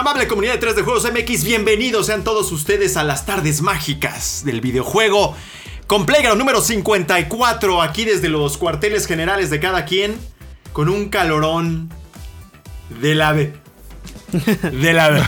Amable comunidad de 3 de Juegos MX, bienvenidos sean todos ustedes a las tardes mágicas del videojuego con Playground número 54, aquí desde los cuarteles generales de cada quien, con un calorón del ave. Del ave.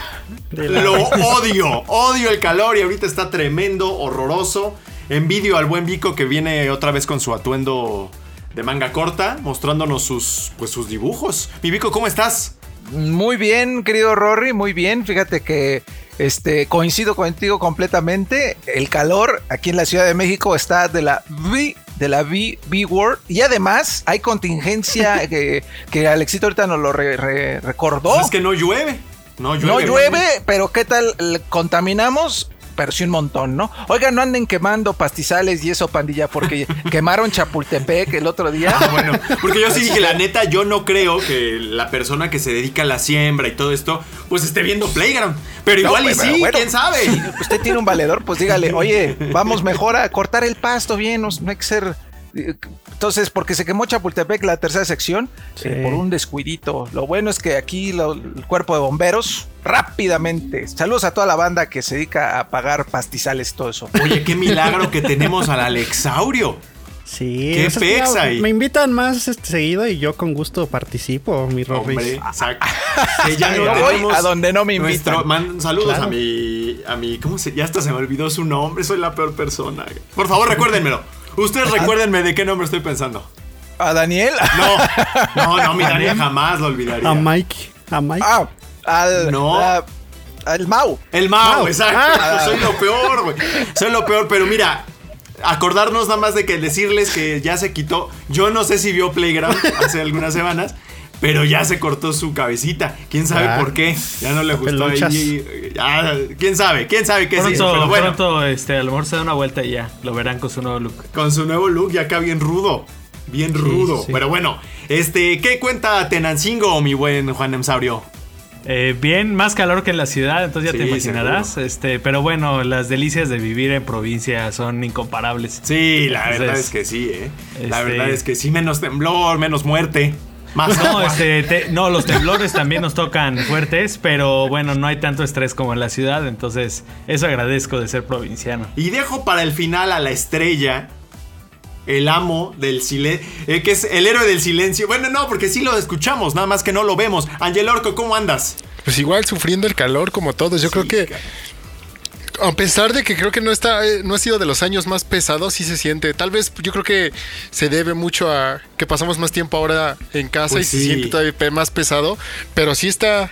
Lo odio, odio el calor y ahorita está tremendo, horroroso. Envidio al buen Vico que viene otra vez con su atuendo de manga corta, mostrándonos sus, pues, sus dibujos. Mi Vico, ¿cómo estás? Muy bien, querido Rory, muy bien. Fíjate que este, coincido contigo completamente. El calor aquí en la Ciudad de México está de la V de la B, B Word. Y además hay contingencia que, que Alexito ahorita nos lo re- re- recordó. Pues es que no llueve. No llueve. no llueve, pero ¿qué tal? Le- Contaminamos, pero sí un montón, ¿no? Oigan, no anden quemando pastizales y eso, pandilla, porque quemaron Chapultepec el otro día. Ah, bueno, porque yo sí dije, la neta, yo no creo que la persona que se dedica a la siembra y todo esto, pues esté viendo Playground. Pero No, igual y pero sí, bueno, quién sabe. si usted tiene un valedor, pues dígale, oye, vamos mejor a cortar el pasto bien, no, hay que ser. Entonces, porque se quemó Chapultepec la tercera sección eh, por un descuidito. Lo bueno es que aquí lo- el cuerpo de bomberos rápidamente. Saludos a toda la banda que se dedica a apagar pastizales y todo eso. Oye, qué milagro que tenemos al Alexaurio. Sí, ¿Qué pex ahí? Me invitan más este, seguido y yo con gusto participo, mi. Hombre, exacto. Que ya no voy a donde no me nuestro- invitan. man- saludos Claro. a mi. A mi. ¿Cómo se.? Ya hasta se me olvidó su nombre. Soy la peor persona. Por favor, recuérdenmelo. Ustedes recuérdenme de qué nombre estoy pensando. A Daniel. No, no, no, mi Daniel jamás lo olvidaría. A Mike, a Mike. Ah, al. No. a- al Mau. El Mao, Mao. exacto. Ah. Soy lo peor, güey. Soy lo peor, pero mira. Acordarnos nada más de que decirles que ya se quitó. Yo no sé si vio Playground hace algunas semanas, pero ya se cortó su cabecita. ¿Quién sabe por qué? Ya no le gustó ahí. Ya, ¿Quién sabe? ¿Quién sabe qué? Pronto, Pero bueno, pronto, este, a lo mejor se da una vuelta y ya. Lo verán con su nuevo look. con su nuevo look ya acá bien rudo. Bien rudo. sí, sí. Pero bueno, este, ¿qué cuenta Tenancingo, mi buen Juan Emsaurio? Eh, bien, más calor que en la ciudad, entonces ya Sí, te imaginarás. seguro. Este, pero bueno, las delicias de vivir en provincia son incomparables. Sí, la Entonces, verdad es que sí, ¿eh? La este- verdad es que sí, menos temblor, menos muerte. Más No, este, te- no, los temblores también nos tocan fuertes, pero bueno, no hay tanto estrés como en la ciudad, entonces eso agradezco de ser provinciano. Y dejo para el final a la estrella, el amo del silencio, que es el héroe del silencio. Bueno, no, porque sí lo escuchamos, nada más que no lo vemos. Angel Orco, ¿cómo andas? Pues igual sufriendo el calor como todos. Yo creo que a pesar de que creo que no está eh, no ha sido de los años más pesados, sí se siente. Tal vez yo creo que se debe mucho a que pasamos más tiempo ahora en casa Pues y sí. se siente todavía más pesado, pero sí está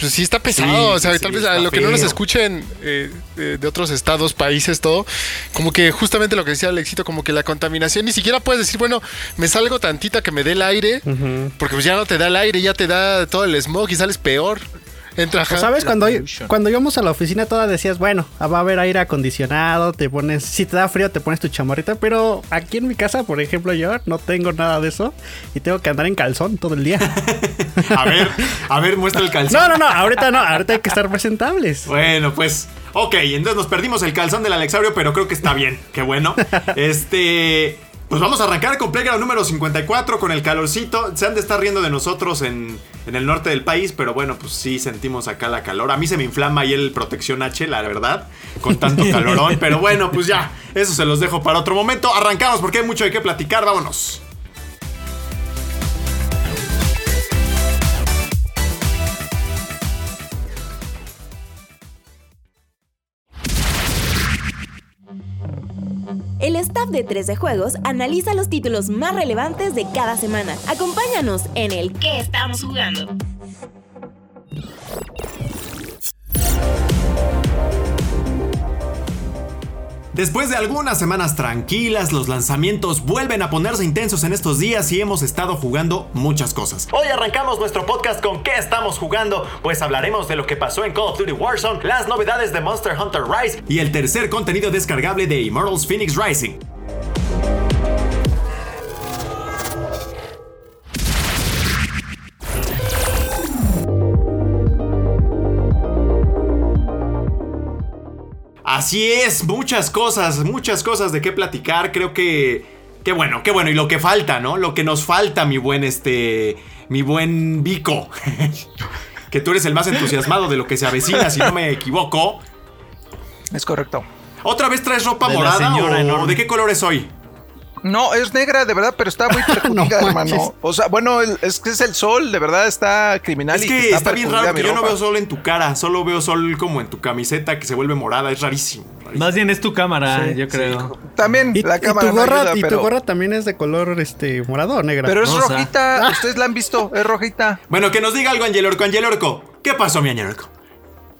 pues sí está pesado, Sí, o sea, sí, tal vez a lo que no nos escuchen eh, eh, de otros estados, países, todo, como que justamente lo que decía Alexito, como que la contaminación, ni siquiera puedes decir, bueno, me salgo tantita que me dé el aire, porque pues ya no te da el aire, ya te da todo el smog y sales peor. Entra, Pues. ¿Sabes? Cuando, cuando íbamos a la oficina todas decías, bueno, va a haber aire acondicionado, te pones, si te da frío te pones tu chamarrita, pero aquí en mi casa, por ejemplo, yo no tengo nada de eso y tengo que andar en calzón todo el día. A ver, a ver, muestra el calzón. no, no, no, ahorita no, ahorita hay que estar presentables. Bueno, pues, ok, entonces nos perdimos el calzón del Alexaurio, pero creo que está bien, qué bueno. Este, pues vamos a arrancar con Playground número 54 con el calorcito. Se han de estar riendo de nosotros en, en el norte del país, pero bueno, pues sí sentimos acá la calor. A mí se me inflama ahí el protección H, la verdad, con tanto calorón, pero bueno, pues ya, eso se los dejo para otro momento. Arrancamos porque hay mucho de qué platicar, vámonos. El staff de 13 Juegos analiza los títulos más relevantes de cada semana. Acompáñanos en el ¿Qué estamos jugando? Después de algunas semanas tranquilas, los lanzamientos vuelven a ponerse intensos en estos días y hemos estado jugando muchas cosas. Hoy arrancamos nuestro podcast con ¿Qué estamos jugando? Pues hablaremos de lo que pasó en Call of Duty Warzone, las novedades de Monster Hunter Rise y el tercer contenido descargable de Immortals Phoenix Rising. Así es, muchas cosas, muchas cosas de qué platicar. Creo que. Qué bueno, qué bueno. Y lo que falta, ¿no? Lo que nos falta, mi buen este. Mi buen Vico. que tú eres el más entusiasmado de lo que se avecina, si no me equivoco. Es correcto. ¿Otra vez traes ropa De la morada señora o de qué color es hoy? No, es negra, de verdad, pero está muy perjudicada, No hermano. O sea, bueno, es que es el sol, de verdad está criminal. Es y que está bien raro que yo no veo sol en tu cara, solo veo sol como en tu camiseta que se vuelve morada, es rarísimo. rarísimo. Más bien es tu cámara, Sí, yo creo. También Y, la y cámara tu no gorra, ayuda, y tu pero, gorra también es de color este morado o negra. pero es rojita. Ustedes la han visto, es rojita. Bueno, que nos diga algo Angelorco, Angelorco. ¿Qué pasó, mi Angelorco?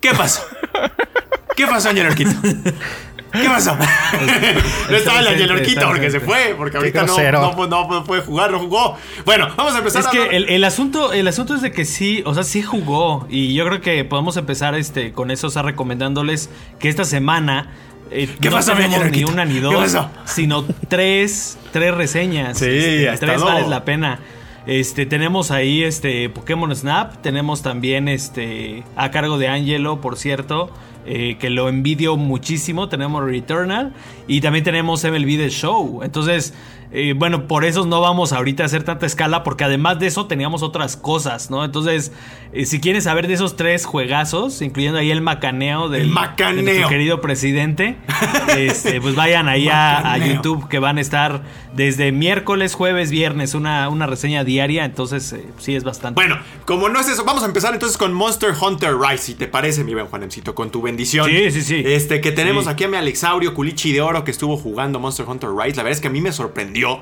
¿Qué pasó? ¿Qué pasó, Angelorquito? ¿Qué pasó? no estaba Angelorquito está porque se fue, porque ahorita no, no, no, no puede jugar, no jugó. Bueno, vamos a empezar Es a que el, el asunto, el asunto es de que sí, o sea, sí jugó. Y yo creo que podemos empezar este, con eso, o sea, recomendándoles que esta semana. eh, ¿Qué no pasó, tenemos ni una ni ¿Qué dos, sino tres, tres reseñas. Sí, Este, tres estado- vale la pena. Este, tenemos ahí este Pokémon Snap, tenemos también este a cargo de Angelo, por cierto, eh, que lo envidio muchísimo. Tenemos Returnal y también tenemos MLB The Show. Entonces, eh, bueno, por eso no vamos ahorita a hacer tanta escala, porque además de eso teníamos otras cosas, ¿no? Entonces, eh, si quieren saber de esos tres juegazos, incluyendo ahí el macaneo del, El macaneo. de nuestro querido presidente, este, pues vayan ahí a. YouTube que van a estar desde miércoles, jueves, viernes, una, una reseña diaria. Entonces, eh, sí es bastante. Bueno, como no es eso, vamos a empezar entonces con Monster Hunter Rise, si te parece, mi buen Juanemcito, con tu bendición. Sí, sí, sí. Este, que tenemos Sí. aquí a mi Alexaurio Culichi de Oro que estuvo jugando Monster Hunter Rise. La verdad es que a mí me sorprendió.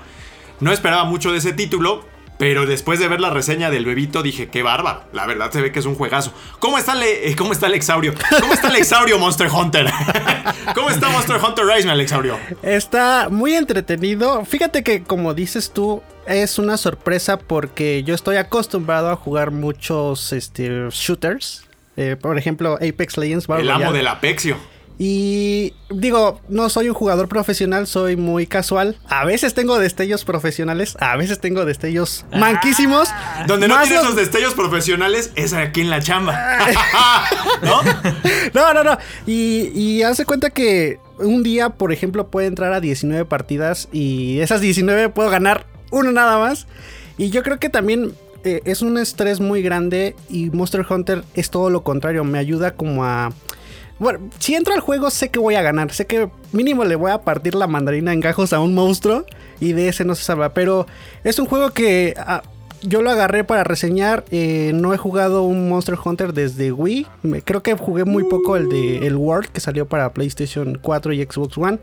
No esperaba mucho de ese título. Pero después de ver la reseña del bebito dije, qué bárbaro. La verdad se ve que es un juegazo. ¿Cómo está, Le- eh, ¿cómo está Alexaurio? ¿Cómo está Alexaurio Monster Hunter? ¿Cómo está Monster Hunter Rise, mi Alexaurio? Está muy entretenido. Fíjate que, como dices tú, es una sorpresa porque yo estoy acostumbrado a jugar muchos este, shooters. Eh, por ejemplo, Apex Legends. Battle El amo Royale. del Apexio. Y digo, no soy un jugador profesional, soy muy casual. A veces tengo destellos profesionales, a veces tengo destellos manquísimos. Donde no Más tiene los- esos destellos profesionales es aquí en la chamba. ¿No? No, no, no. Y, y hace cuenta que un día, por ejemplo, puede entrar a 19 partidas y esas 19 puedo ganar uno nada más. Y yo creo que también eh, es un estrés muy grande y Monster Hunter es todo lo contrario. Me ayuda como a... Bueno, si entro al juego sé que voy a ganar. Sé que mínimo le voy a partir la mandarina en gajos a un monstruo y de ese no se salva. Pero es un juego que... ah, yo lo agarré para reseñar. eh, no he jugado un Monster Hunter desde Wii. Creo que jugué muy poco el de el World que salió para PlayStation 4 y Xbox One.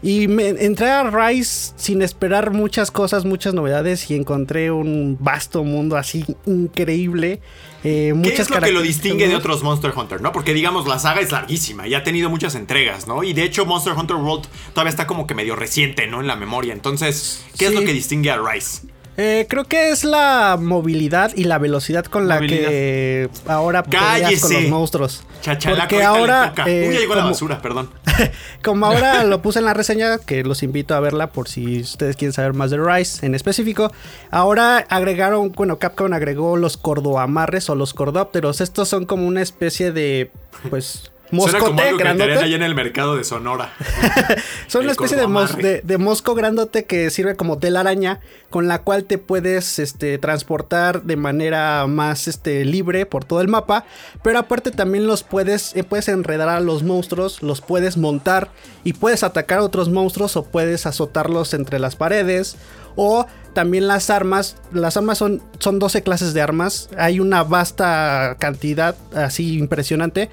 Y me entré a Rise sin esperar muchas cosas, muchas novedades y encontré un vasto mundo así increíble. eh, ¿Qué es lo que lo distingue de otros Monster Hunter, no? Porque digamos, la saga es larguísima y ha tenido muchas entregas, ¿no? Y de hecho, Monster Hunter World todavía está como que medio reciente, ¿no? En la memoria. Entonces, ¿qué es lo que distingue a Rise? Eh, creo que es la movilidad y la velocidad con la que ahora peleas con los monstruos. Chachalaco, Porque ahora, eh, Uy, ya llegó la como- basura, perdón. Como ahora lo puse en la reseña, que los invito a verla por si ustedes quieren saber más de Rise en específico. Ahora agregaron, bueno, Capcom agregó los cordoamarres o los cordópteros. Estos son como una especie de, pues, Suena como moscote algo que grandote. allá en el mercado de Sonora. Son una especie de, mos- cordoamarre. de, de mosco grandote que sirve como telaraña con la cual te puedes este, transportar de manera más este, libre por todo el mapa. Pero aparte también los puedes, eh, puedes enredar a los monstruos, los puedes montar y puedes atacar a otros monstruos o puedes azotarlos entre las paredes. O también las armas, las armas son, son 12 clases de armas. Hay una vasta cantidad así impresionante.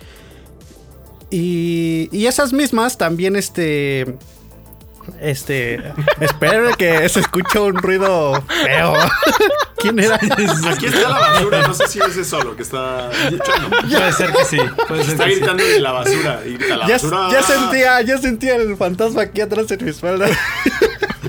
Y, y esas mismas también este Este, espero que se escuche un ruido feo. ¿Quién era? Aquí está la basura, no sé si es eso lo que está echando. Puede ser que sí. Puede ser Está que sí. gritando de la basura. Y la Ya, basura. ya sentía, ya sentía el fantasma aquí atrás en mi espalda.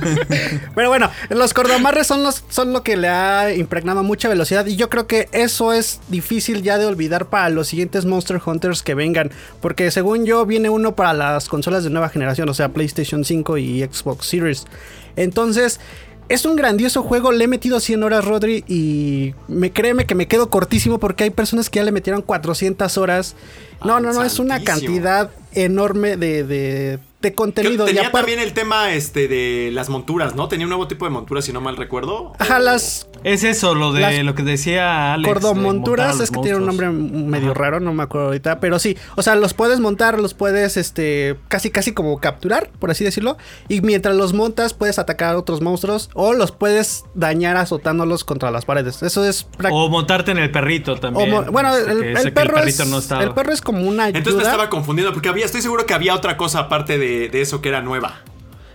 Pero bueno, los cordomarres son, los, son lo que le ha impregnado mucha velocidad y yo creo que eso es difícil ya de olvidar para los siguientes Monster Hunters que vengan. Porque según yo viene uno para las consolas de nueva generación, o sea, PlayStation 5 y Xbox Series. Entonces... Es un grandioso juego, le he metido 100 horas, Rodri, y me créeme que me quedo cortísimo porque hay personas que ya le metieron 400 horas. No, no, no, es una cantidad enorme de, de, de Que contenido. y tenía aparte- también el tema este de las monturas, ¿no? Tenía un nuevo tipo de monturas, si no mal recuerdo. Ajá, O- las Es eso, lo de Las lo que decía Alex. de cordomonturas, los es que tiene un nombre medio Ajá. raro, no me acuerdo ahorita, pero sí, o sea, los puedes montar, los puedes, este, casi casi como capturar, por así decirlo, y mientras los montas puedes atacar a otros monstruos o los puedes dañar azotándolos contra las paredes. Eso es O montarte en el perrito o también. mo- bueno, Este, el, que el perro perrito es, no estaba. el perro es como una ayuda. Entonces me estaba confundiendo porque había, estoy seguro que había otra cosa aparte de, de eso que era nueva.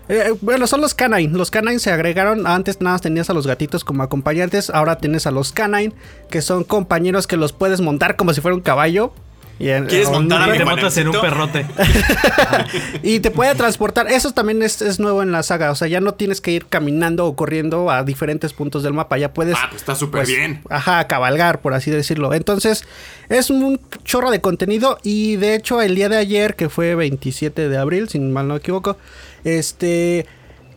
Eh, bueno, son los canine. Los canine se agregaron. Antes nada más tenías a los gatitos como acompañantes. Ahora tienes a los canine, que son compañeros que los puedes montar como si fuera un caballo. Y, ¿Quieres un- montar a te montas en un perrote. y te puede transportar. Eso también es, es nuevo en la saga. O sea, ya no tienes que ir caminando o corriendo a diferentes puntos del mapa. Ya puedes. Ah, pues está súper bien. Ajá, cabalgar, por así decirlo. Entonces, es un chorro de contenido. Y de hecho, el día de ayer, que fue 27 de abril, si mal no me equivoco, este.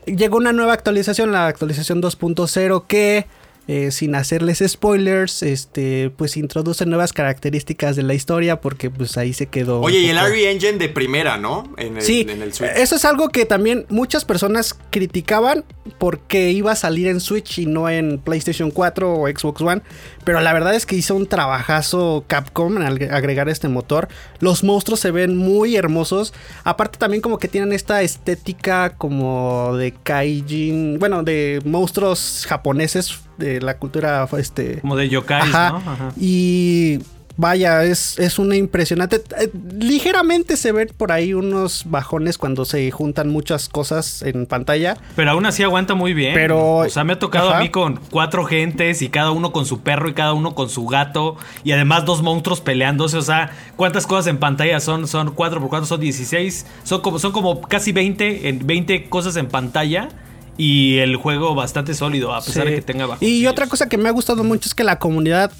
Llegó una nueva actualización, la actualización 2.0, que. Eh, sin hacerles spoilers, este, pues introduce nuevas características de la historia porque pues ahí se quedó. Oye, y el RE Engine de primera, ¿no? En el, Sí, en el Switch. eso es algo que también muchas personas criticaban porque iba a salir en Switch y no en PlayStation 4 o Xbox One. Pero la verdad es que hizo un trabajazo Capcom al agregar este motor. Los monstruos se ven muy hermosos. Aparte también como que tienen esta estética como de kaijin, bueno, de monstruos japoneses de la cultura este Como de yokais, Ajá. ¿no? Ajá. Y vaya, es, es una impresionante. eh, Ligeramente se ven por ahí unos bajones cuando se juntan muchas cosas en pantalla. Pero aún así aguanta muy bien. Pero- O sea, me ha tocado Ajá. a mí con cuatro gentes y cada uno con su perro y cada uno con su gato. Y además dos monstruos peleándose. O sea, ¿cuántas cosas en pantalla son? Son 4 por 4 son 16. Son como, son como casi 20, en 20 cosas en pantalla. Y el juego bastante sólido, a pesar Sí. de que tenga bajo. Y otra cosa que me ha gustado mucho es que la comunidad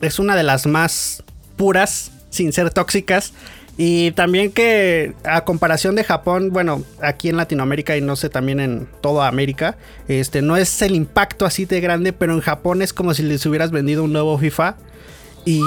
es una de las más puras, sin ser tóxicas. Y también que a comparación de Japón, bueno, aquí en Latinoamérica y no sé también en toda América, este no es el impacto así de grande, pero en Japón es como si les hubieras vendido un nuevo FIFA. Y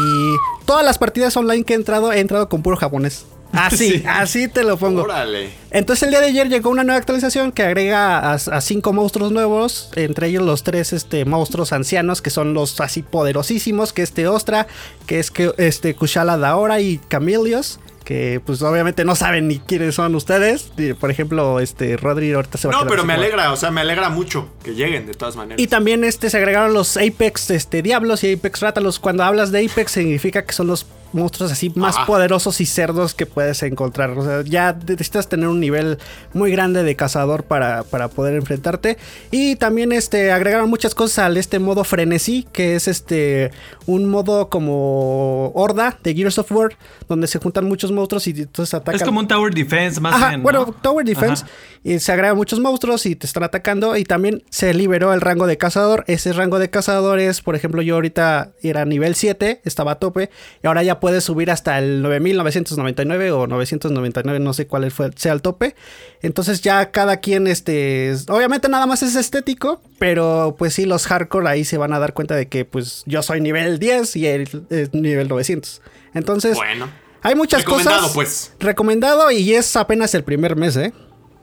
todas las partidas online que he entrado, he entrado con puro japonés. Así, Sí. así te lo pongo. Órale. Entonces el día de ayer llegó una nueva actualización que agrega a, a cinco monstruos nuevos, entre ellos los tres este, monstruos ancianos que son los así poderosísimos, que es Teostra, que es que, este, Kushala Daora y Camilios, que pues obviamente no saben ni quiénes son ustedes. Por ejemplo, este Rodri ahorita se va a No, quedar pero me alegra, o sea, me alegra mucho que lleguen de todas maneras. y también este, se agregaron los Apex este, Diablos y Apex Rátalos. Cuando hablas de Apex significa que son los monstruos así más poderosos y cerdos que puedes encontrar. O sea, ya necesitas tener un nivel muy grande de cazador para, para poder enfrentarte. Y también este, agregaron muchas cosas al este modo frenesí, que es este un modo como horda de Gears of War, donde se juntan muchos monstruos y entonces atacan. Es como un Tower Defense más Ajá, bien. ¿no? bueno, Tower Defense. Ajá. Y se agregan muchos monstruos y te están atacando. Y también se liberó el rango de cazador. Ese rango de cazador es, por ejemplo, yo ahorita era nivel 7, estaba a tope. Y ahora ya puedes subir hasta el 9999 o 999, no sé cuál fue, sea el tope. Entonces ya cada quien, este, es- obviamente nada más es estético. Pero pues sí, los hardcore ahí se van a dar cuenta de que pues yo soy nivel 10 y él es nivel 900. Entonces... Bueno. Hay muchas Recomendado, cosas. pues. Recomendado y es apenas el primer mes, ¿eh?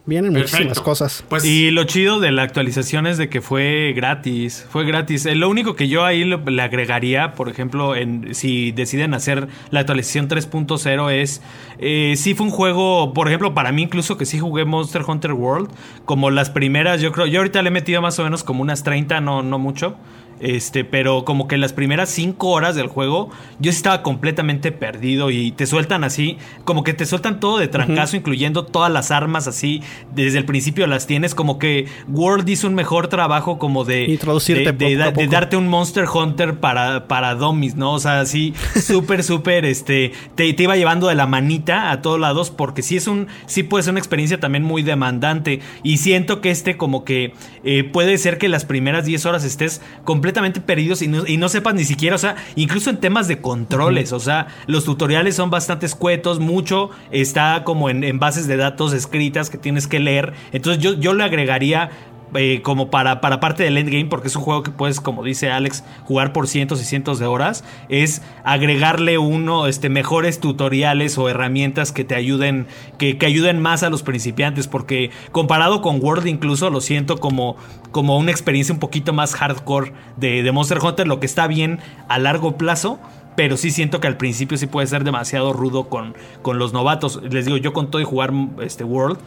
Vienen muchísimas Perfecto. cosas. Pues Y lo chido de la actualización es de que fue gratis. Fue gratis. Eh, Lo único que yo ahí lo- le agregaría, por ejemplo, en, si deciden hacer la actualización 3.0 es, eh, sí fue un juego, por ejemplo, para mí incluso que sí jugué Monster Hunter World, como las primeras, yo creo, yo ahorita le he metido más o menos como unas 30, no, no mucho. Este, pero como que las primeras cinco horas del juego yo estaba completamente perdido y te sueltan así, como que te sueltan todo de trancazo, incluyendo todas las armas así, desde el principio las tienes, como que World hizo un mejor trabajo como de... Introducirte de, de- poco a de poco. darte un Monster Hunter para, para dummies, ¿no? O sea, así súper, súper, este, te, te iba llevando de la manita a todos lados porque sí es un, sí puede ser una experiencia también muy demandante y siento que este como que eh, puede ser que las primeras 10 horas estés completamente perdidos y no, y no sepas ni siquiera, o sea, incluso en temas de controles, o sea, los tutoriales son bastante escuetos, mucho está como en, en bases de datos escritas que tienes que leer, entonces yo, yo le agregaría eh, como para, para parte del endgame, porque es un juego que puedes, como dice Alex, jugar por cientos y cientos de horas, es agregarle uno, este, mejores tutoriales o herramientas que te ayuden, que, que ayuden más a los principiantes, porque comparado con World incluso lo siento como, como una experiencia un poquito más hardcore de, de Monster Hunter, lo que está bien a largo plazo. Pero sí siento que al principio sí puede ser demasiado rudo con, con los novatos. Les digo, yo con todo y jugar este World,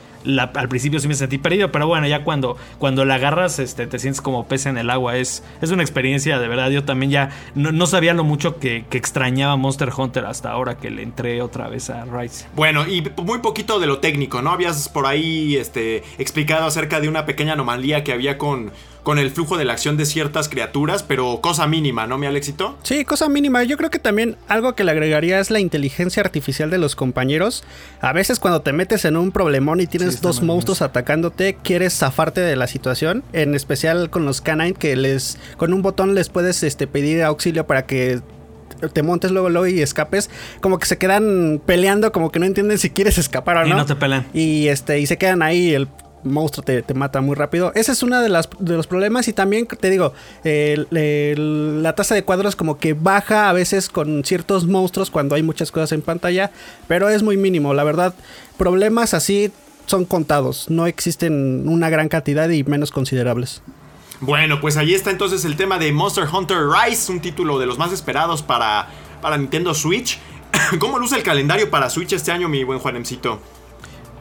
al principio sí me sentí perdido, pero bueno, ya cuando, cuando la agarras, este, te sientes como pez en el agua. Es, es una experiencia, de verdad. Yo también ya no, no sabía lo mucho que, que extrañaba Monster Hunter hasta ahora que le entré otra vez a Rise. Bueno, y muy poquito de lo técnico, ¿no? Habías por ahí este, explicado acerca de una pequeña anomalía que había con, con el flujo de la acción de ciertas criaturas, pero cosa mínima, ¿no, mi Alexito? Sí, cosa mínima. Yo creo que también algo que le agregaría es la inteligencia artificial de los compañeros. A veces cuando te metes en un problemón y tienes dos monstruos atacándote, quieres zafarte de la situación. En especial con los canine que les con un botón les puedes este, pedir auxilio para que te montes luego luego y escapes. Como que se quedan peleando, como que no entienden si quieres escapar o Y no. no te pelan. Y este, y se quedan ahí, el monstruo te, mata muy rápido. Ese es uno de, las, de los problemas. Y también te digo, la tasa de cuadros como que baja a veces con ciertos monstruos cuando hay muchas cosas en pantalla. Pero es muy mínimo. La verdad, problemas así son contados. No existen una gran cantidad y menos considerables. Bueno, pues ahí está entonces el tema de Monster Hunter Rise, un título de los más esperados para, para Nintendo Switch. ¿Cómo luce el calendario para Switch este año, mi buen Juanemcito?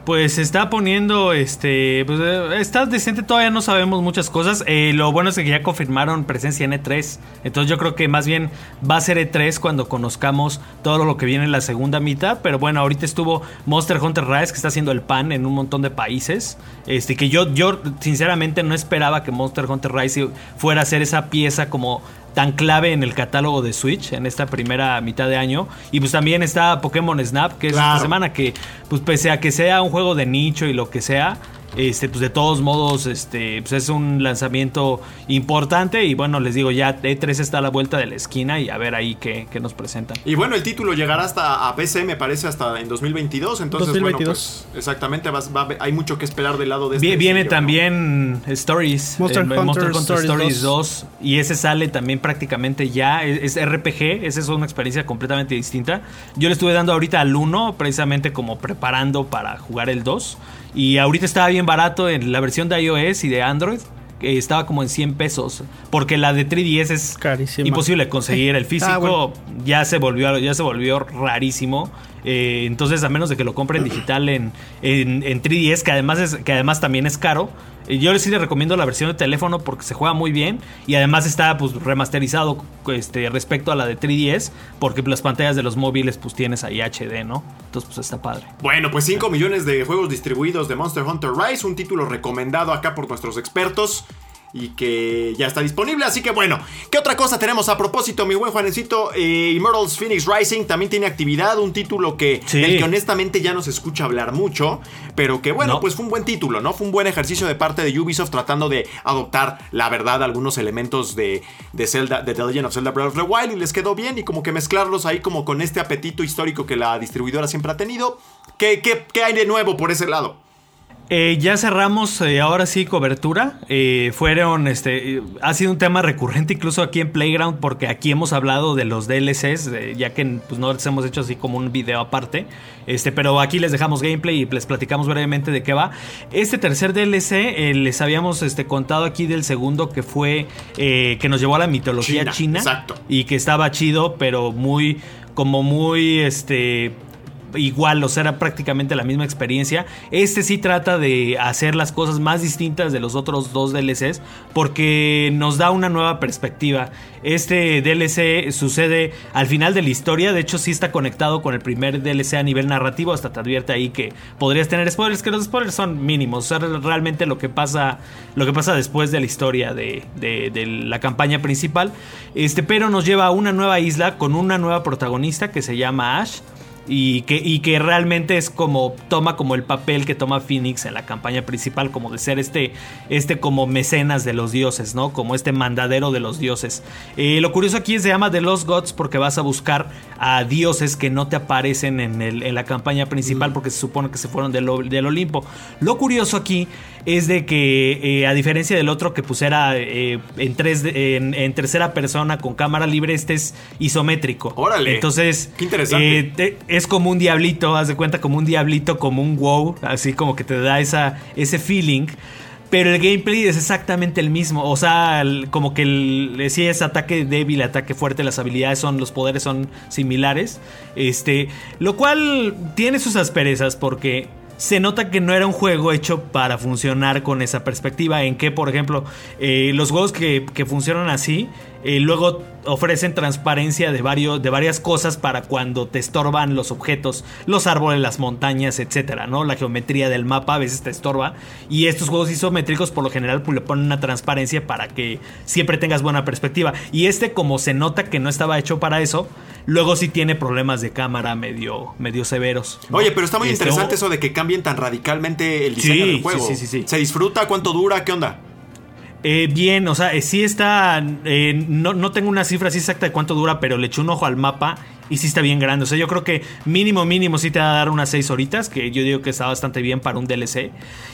Pues se está poniendo, este, pues eh, está decente, todavía no sabemos muchas cosas. Eh, lo bueno es que ya confirmaron presencia en E3. Entonces yo creo que más bien va a ser E3 cuando conozcamos todo lo que viene en la segunda mitad. Pero bueno, ahorita estuvo Monster Hunter Rise que está haciendo el pan en un montón de países. Este, que yo, yo sinceramente no esperaba que Monster Hunter Rise fuera a ser esa pieza como tan clave en el catálogo de Switch en esta primera mitad de año. Y pues también está Pokémon Snap, que es Claro. esta semana que, pues pese a que sea un juego de nicho y lo que sea, este, pues de todos modos, este, pues es un lanzamiento importante. Y bueno, les digo, ya E3 está a la vuelta de la esquina y a ver ahí qué, qué nos presentan. Y bueno, el título llegará hasta a PC, me parece, hasta en 2022. Entonces, 2022. bueno, pues exactamente, va hay mucho que esperar del lado de este Viene sello, ¿no? también Stories, Monster Hunter Monster Hunter Stories Stories 2. y ese sale también prácticamente ya, es, es RPG, esa es una experiencia completamente distinta. Yo le estuve dando ahorita al 1, precisamente como preparando para jugar el 2, y ahorita estaba bien barato en la versión de iOS y de Android. que estaba como en 100 pesos. Porque la de 3DS es Carísima. imposible conseguir. El físico Ah, bueno. ya se volvió, ya se volvió rarísimo. Eh, entonces, a menos de que lo compren digital en, en, en 3DS, que además, es, que además también es caro, eh, yo sí les recomiendo la versión de teléfono porque se juega muy bien y además está pues remasterizado este, respecto a la de 3DS, porque las pantallas de los móviles pues tienes ahí HD, ¿no? Entonces pues está padre. Bueno, pues 5 millones de juegos distribuidos de Monster Hunter Rise, un título recomendado acá por nuestros expertos y que ya está disponible. Así que bueno, ¿qué otra cosa tenemos a propósito, mi buen Juanecito? Eh, Immortals Phoenix Rising también tiene actividad, un título que, Sí. del que honestamente ya no se escucha hablar mucho, pero que bueno, No. pues fue un buen título, ¿no? Fue un buen ejercicio de parte de Ubisoft tratando de adoptar, la verdad, algunos elementos de, de Zelda, de The Legend of Zelda Breath of the Wild y les quedó bien y como que mezclarlos ahí como con este apetito histórico que la distribuidora siempre ha tenido. ¿Qué, qué, qué hay de nuevo por ese lado? Eh, ya cerramos eh, ahora sí cobertura. Eh, fueron, este, ha sido un tema recurrente incluso aquí en Playground porque aquí hemos hablado de los DLCs, ya que pues, no les hemos hecho así como un video aparte. Este, pero aquí les dejamos gameplay y les platicamos brevemente de qué va. Este tercer DLC les habíamos este, contado aquí del segundo que fue que nos llevó a la mitología China, china, exacto. y que estaba chido, pero muy como muy este igual, o sea, era prácticamente la misma experiencia. Este sí trata de hacer las cosas más distintas de los otros dos DLCs porque nos da una nueva perspectiva. Este DLC sucede al final de la historia, de hecho sí está conectado con el primer DLC a nivel narrativo, hasta te advierte ahí que podrías tener spoilers, que los spoilers son mínimos, o realmente lo que pasa, lo que pasa después de la historia de, de- de la campaña principal. Este, pero nos lleva a una nueva isla con una nueva protagonista que se llama Ash. Y que, y que realmente es como toma como el papel que toma Phoenix en la campaña principal, como de ser este, este como mecenas de los dioses, ¿no? Como este mandadero de los dioses. Eh, lo curioso aquí se llama The Lost Gods porque vas a buscar a dioses que no te aparecen en, el- en la campaña principal porque se supone que se fueron del, del Olimpo. Lo curioso aquí es de que eh, a diferencia del otro que pues era eh, en, tres, en, en tercera persona con cámara libre, este es isométrico. Órale. Entonces, Qué interesante. eh, te- es como un diablito, haz de cuenta como un diablito, como un wow, así como que te da esa, ese feeling. Pero el gameplay es exactamente el mismo. O sea, el- como que el, si es ataque débil, ataque fuerte, las habilidades son, los poderes son similares. Este, lo cual tiene sus asperezas porque se nota que no era un juego hecho para funcionar con esa perspectiva. En que, por ejemplo, eh, los juegos que, que funcionan así, eh, luego ofrecen transparencia de, varios, de varias cosas para cuando te estorban los objetos, los árboles, las montañas, etcétera, ¿no? La geometría del mapa a veces te estorba. Y estos juegos isométricos, por lo general, pues, le ponen una transparencia para que siempre tengas buena perspectiva. Y este, como se nota que no estaba hecho para eso, luego sí tiene problemas de cámara medio, medio severos. ¿no? Oye, pero está muy Este, interesante eso de que cambien tan radicalmente el diseño Sí, del juego. sí, sí, sí, sí. ¿Se disfruta? ¿Cuánto dura? ¿Qué onda? Eh, bien, o sea, eh, sí está. eh, no, no tengo una cifra así exacta de cuánto dura, pero le eché un ojo al mapa y sí está bien grande. O sea, yo creo que mínimo, mínimo sí te va a dar unas 6 horitas, que yo digo que está bastante bien para un DLC.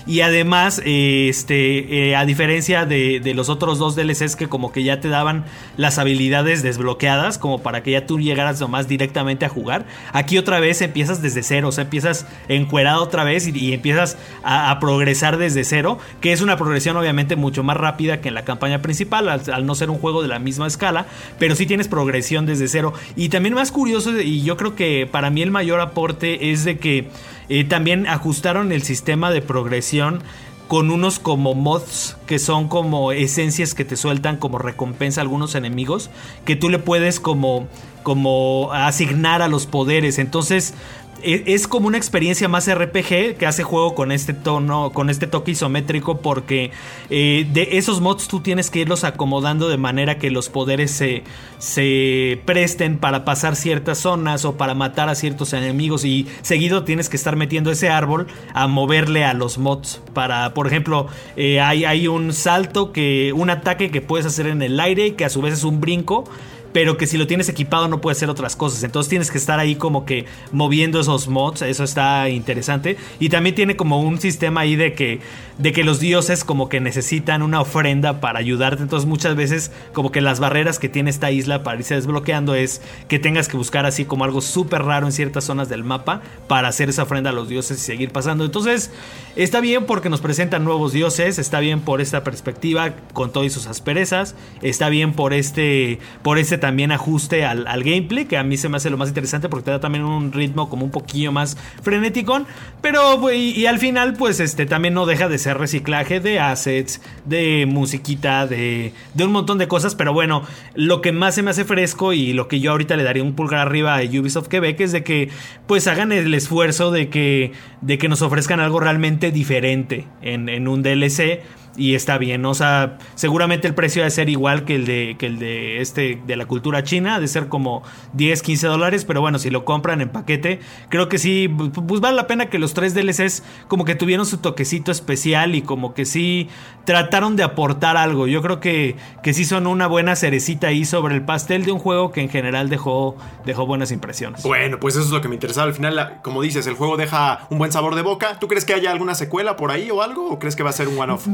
Y además, este, eh, a diferencia de, de los otros dos DLCs que como que ya te daban las habilidades desbloqueadas, como para que ya tú llegaras nomás directamente a jugar, aquí otra vez empiezas desde cero, o sea, empiezas encuerado otra vez y, empiezas a, progresar desde cero, que es una progresión obviamente mucho más rápida que en la campaña principal, al, al no ser un juego de la misma escala, pero sí tienes progresión desde cero. Y también más curioso, y yo creo que para mí el mayor aporte es de que eh, también ajustaron el sistema de progresión con unos como mods que son como esencias que te sueltan como recompensa a algunos enemigos que tú le puedes como como asignar a los poderes. Entonces es como una experiencia más RPG que hace juego con este tono, con este toque isométrico, porque eh, de esos mods tú tienes que irlos acomodando de manera que los poderes se, se presten para pasar ciertas zonas o para matar a ciertos enemigos y seguido tienes que estar metiendo ese árbol a moverle a los mods para, por ejemplo, eh, hay, hay un salto que, un ataque que puedes hacer en el aire que a su vez es un brinco pero que si lo tienes equipado no puede hacer otras cosas. Entonces tienes que estar ahí como que moviendo esos mods, eso está interesante. Y también tiene como un sistema ahí de que, de que los dioses como que necesitan una ofrenda para ayudarte. Entonces muchas veces como que las barreras que tiene esta isla para irse desbloqueando es que tengas que buscar así como algo súper raro en ciertas zonas del mapa para hacer esa ofrenda a los dioses y seguir pasando. Entonces está bien porque nos presentan nuevos dioses, está bien por esta perspectiva con todas sus asperezas, está bien por este, por este también ajuste al, al gameplay, que a mí se me hace lo más interesante porque te da también un ritmo como un poquillo más frenético, pero y, y al final pues este también no deja de ser reciclaje de assets, de musiquita, de, de un montón de cosas, pero bueno, lo que más se me hace fresco y lo que yo ahorita le daría un pulgar arriba a Ubisoft Quebec es de que pues hagan el esfuerzo de que, de que nos ofrezcan algo realmente diferente en, en un DLC y está bien, ¿no? o sea, seguramente el precio ha de ser igual que el de que el de este de la cultura china, ha de ser como 10, 15 dólares, pero bueno, si lo compran en paquete, creo que sí, pues vale la pena que los tres DLCs como que tuvieron su toquecito especial y como que sí trataron de aportar algo. Yo creo que, que sí son una buena cerecita ahí sobre el pastel de un juego que en general dejó, dejó buenas impresiones. Bueno, pues eso es lo que me interesaba. Al final, como dices, el juego deja un buen sabor de boca. ¿Tú crees que haya alguna secuela por ahí o algo? ¿O crees que va a ser un one-off?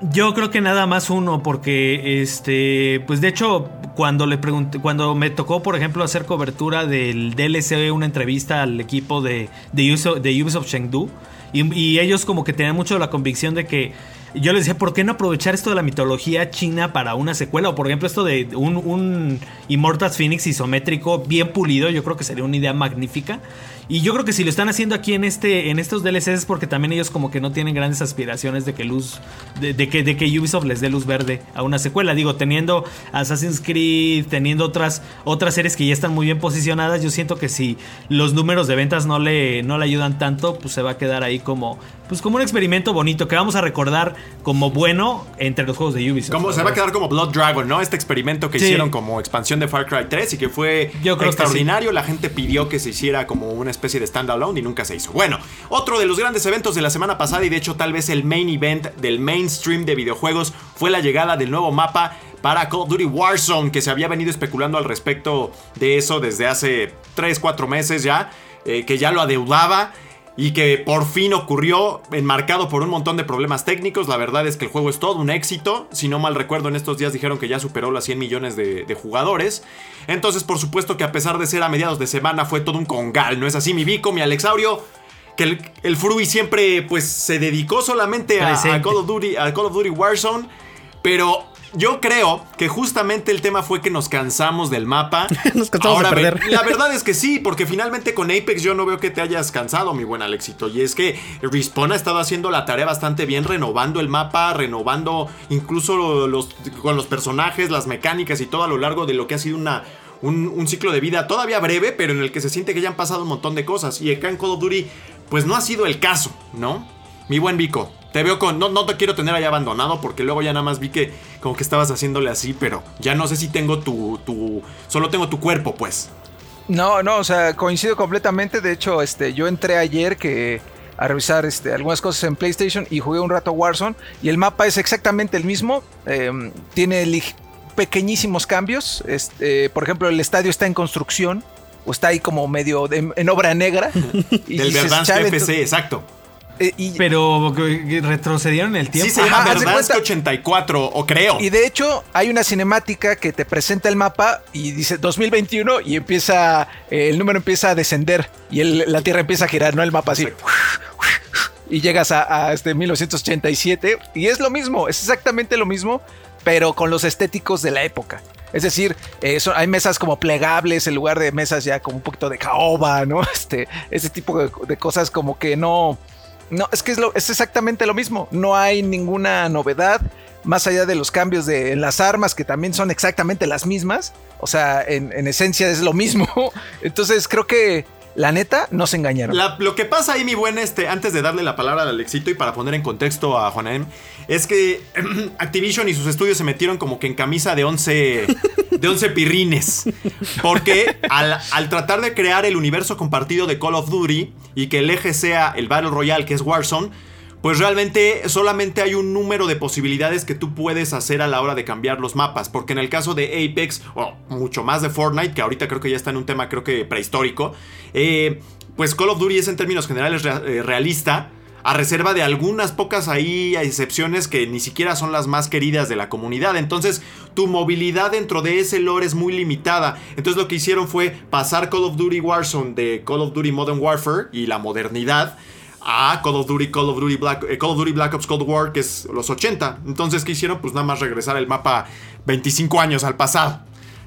Yo creo que nada más uno, porque este, pues de hecho, cuando le pregunté, cuando me tocó, por ejemplo, hacer cobertura del DLC, una entrevista al equipo de, de, Ubisoft, de Chengdu, y, y ellos como que tenían mucho la convicción de que yo les decía, ¿por qué no aprovechar esto de la mitología china para una secuela? O por ejemplo, esto de un, un Immortals Phoenix isométrico bien pulido, yo creo que sería una idea magnífica. Y yo creo que si lo están haciendo aquí en este en estos DLCs es porque también ellos como que no tienen grandes aspiraciones de que luz de, de que de que Ubisoft les dé luz verde a una secuela. Digo, teniendo Assassin's Creed, teniendo otras otras series que ya están muy bien posicionadas, yo siento que si los números de ventas no le no le ayudan tanto, pues se va a quedar ahí como pues como un experimento bonito que vamos a recordar como bueno entre los juegos de Ubisoft. Como se va a quedar como Blood Dragon, ¿no? Este experimento que Sí. hicieron como expansión de Far Cry 3 y que fue Yo creo que extraordinario. La gente pidió que se hiciera como una especie de standalone y nunca se hizo. Bueno, otro de los grandes eventos de la semana pasada y de hecho tal vez el main event del mainstream de videojuegos fue la llegada del nuevo mapa para Call of Duty Warzone, que se había venido especulando al respecto de eso desde hace 3, 4 meses ya, eh, que ya lo adeudaba y que por fin ocurrió enmarcado por un montón de problemas técnicos. La verdad es que el juego es todo un éxito. Si no mal recuerdo, en estos días dijeron que ya superó las 100 millones de, de jugadores. Entonces, por supuesto que a pesar de ser a mediados de semana, fue todo un congal, ¿no es así, mi Vico, mi Alexaurio? Que el, el Frui siempre pues se dedicó solamente a, a. Call of Duty, a Call of Duty Warzone. Pero yo creo que justamente el tema fue que nos cansamos del mapa. Nos cansamos de Ahora, perder. ve- La verdad es que sí, porque finalmente con Apex yo no veo que te hayas cansado, mi buen Alexito. Y es que Respawn ha estado haciendo la tarea bastante bien, renovando el mapa, renovando incluso los, con los personajes, las mecánicas y todo a lo largo de lo que ha sido una, un, un ciclo de vida todavía breve, pero en el que se siente que ya han pasado un montón de cosas. Y acá en Call of Duty, pues no ha sido el caso, ¿no? Mi buen Vico, te veo con. No, no te quiero tener ahí abandonado porque luego ya nada más vi que como que estabas haciéndole así, pero ya no sé si tengo tu. tu solo tengo tu cuerpo, pues. No, no, o sea, coincido completamente. De hecho, este, yo entré ayer que a revisar este, algunas cosas en PlayStation y jugué un rato Warzone y el mapa es exactamente el mismo. eh, tiene pequeñísimos cambios. Este, por ejemplo, el estadio está en construcción o está ahí como medio de- en obra negra. y Del Verdansk "Chale, FC, exacto. Eh, y, Pero retrocedieron el tiempo. Sí se llama Ajá, haz de Verdansk cuenta- 84, o creo. Y de hecho, hay una cinemática que te presenta el mapa y dice 2021 y empieza, eh, el número empieza a descender y el- la Tierra empieza a girar, ¿no? El mapa así. Y llegas a, a, este 1987 y es lo mismo, es exactamente lo mismo, pero con los estéticos de la época. Es decir, eh, son- hay mesas como plegables en lugar de mesas ya como un poquito de caoba, ¿no? Este, ese tipo de, de cosas como que no... No, es que es, lo- es exactamente lo mismo. No hay ninguna novedad más allá de los cambios de en las armas que también son exactamente las mismas. O sea, en, en esencia es lo mismo. Entonces creo que la neta no se engañaron. Lo que pasa ahí, mi buen, este, antes de darle la palabra al Alexito y para poner en contexto a Juanem, es que Activision y sus estudios se metieron como que en camisa de 11, de 11 pirrines. Porque al, al tratar de crear el universo compartido de Call of Duty y que el eje sea el Battle Royale, que es Warzone, pues realmente solamente hay un número de posibilidades que tú puedes hacer a la hora de cambiar los mapas. Porque en el caso de Apex, o mucho más de Fortnite, que ahorita creo que ya está en un tema creo que prehistórico, eh, pues Call of Duty es en términos generales eh, realista. A reserva de algunas pocas ahí excepciones que ni siquiera son las más queridas de la comunidad. Entonces, tu movilidad dentro de ese lore es muy limitada. Entonces, lo que hicieron fue pasar Call of Duty Warzone de Call of Duty Modern Warfare y la modernidad a Call of Duty, Call of Duty Black, eh, Call of Duty Black Ops Cold War, que es los 80. Entonces, ¿qué hicieron? Pues nada más regresar el mapa 25 años al pasado.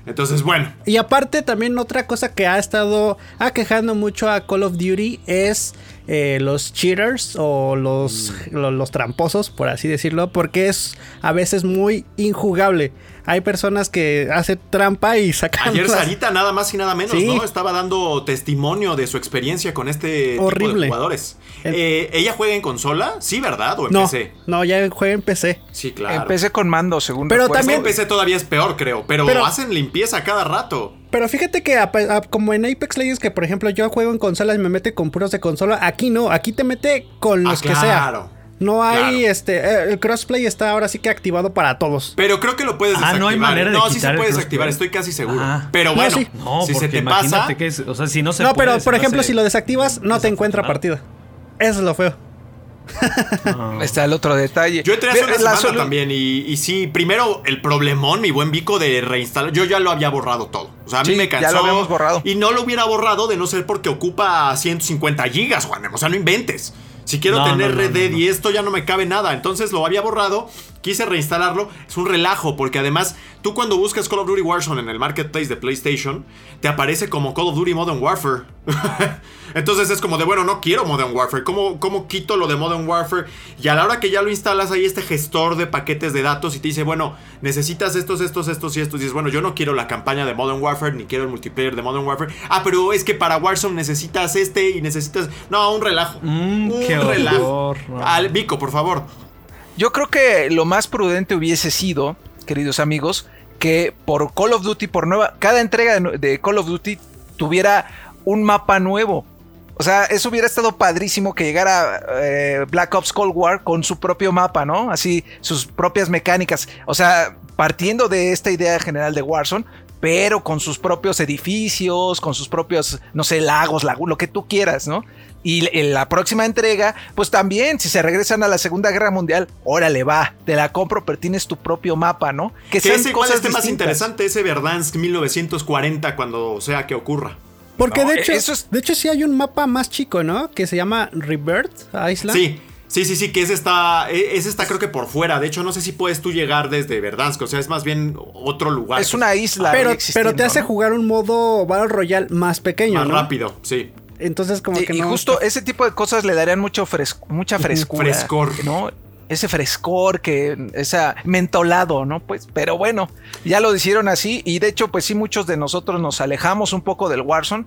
Entonces, bueno, Y aparte también otra cosa que ha estado aquejando mucho a Call of Duty es eh, los cheaters o los, lo- los, tramposos, por así decirlo, porque es a veces muy injugable. Hay personas que hacen trampa y sacan... ayer las- Sarita nada más y nada menos, Sí. ¿no? Estaba dando testimonio de su experiencia con este tipo Horrible. de jugadores. El- Eh, ¿Ella juega en consola? Sí, ¿verdad? ¿O en No, PC? no, ya juega en PC. Sí, claro. Empecé con mando, según Pero recuerdo. Que en también- PC todavía es peor, creo. Pero, Pero- hacen limpieza cada rato. Pero fíjate que a- a- como en Apex Legends, que por ejemplo yo juego en consolas y me mete con puros de consola, aquí no, aquí te mete con Ah, los que claro. sea. No hay Claro. este, eh, el crossplay está ahora sí que activado para todos. Pero creo que lo puedes Ah, desactivar. no hay manera de No, sí se puede desactivar, estoy casi seguro. Ah. Pero No, bueno, sí. No, si se te pasa. que es, o sea, si no se no, puede, pero se por ejemplo, si lo desactivas, no te encuentra partida. Eso es lo feo. Está el otro detalle. Yo entré hace una la semana solu- también y, y sí, primero el problemón, mi buen bico de reinstalar. Yo ya lo había borrado todo. O sea, a mí Sí, me ya cansó. lo habíamos borrado. Y no lo hubiera borrado de no ser porque ocupa 150 gigas, Juan. O sea, no inventes. Si quiero No, tener no, no, Red no, Dead no. y esto ya no me cabe nada. Entonces lo había borrado, quise reinstalarlo. Es un relajo, porque además, tú cuando buscas Call of Duty Warzone en el marketplace de PlayStation, te aparece como Call of Duty Modern Warfare. Entonces es como de, bueno, no quiero Modern Warfare. ¿Cómo, ¿Cómo quito lo de Modern Warfare? Y a la hora que ya lo instalas, hay este gestor de paquetes de datos y te dice, bueno, necesitas estos, estos, estos y estos. Y dices, bueno, yo no quiero la campaña de Modern Warfare, ni quiero el multiplayer de Modern Warfare. Ah, pero es que para Warzone necesitas este y necesitas. No, un relajo. Mm, un qué horror, no. Al Vico, por favor. Yo creo que lo más prudente hubiese sido, queridos amigos, que por Call of Duty, por nueva, cada entrega de, Call of Duty tuviera un mapa nuevo. O sea, eso hubiera estado padrísimo que llegara eh, Black Ops Cold War con su propio mapa, ¿no? Así, sus propias mecánicas. O sea, partiendo de esta idea general de Warzone, pero con sus propios edificios, con sus propios, no sé, lagos, lagunas, lo que tú quieras, ¿no? Y en la próxima entrega, pues también, si se regresan a la Segunda Guerra Mundial, órale, va, te la compro, pero tienes tu propio mapa, ¿no? Que sean ese igual esté más interesante, ese Verdansk 1940, cuando sea que ocurra. Porque No, de hecho, eso es- de hecho sí hay un mapa más chico, ¿no? Que se llama Rebirth Island. Sí, sí, sí, sí, que ese está, ese está creo que por fuera. De hecho, no sé si puedes tú llegar desde Verdansk, o sea, es más bien otro lugar. Es una isla. Pero, pero te hace ¿no? jugar un modo Battle Royale más pequeño, más ¿no? rápido, sí. Entonces como Sí, que y no. justo ese tipo de cosas le darían mucho fres- mucha frescura. Frescor. ¿no? Ese frescor que esa mentolado, ¿no? Pues, pero bueno, ya lo hicieron así y de hecho, pues sí, muchos de nosotros nos alejamos un poco del Warzone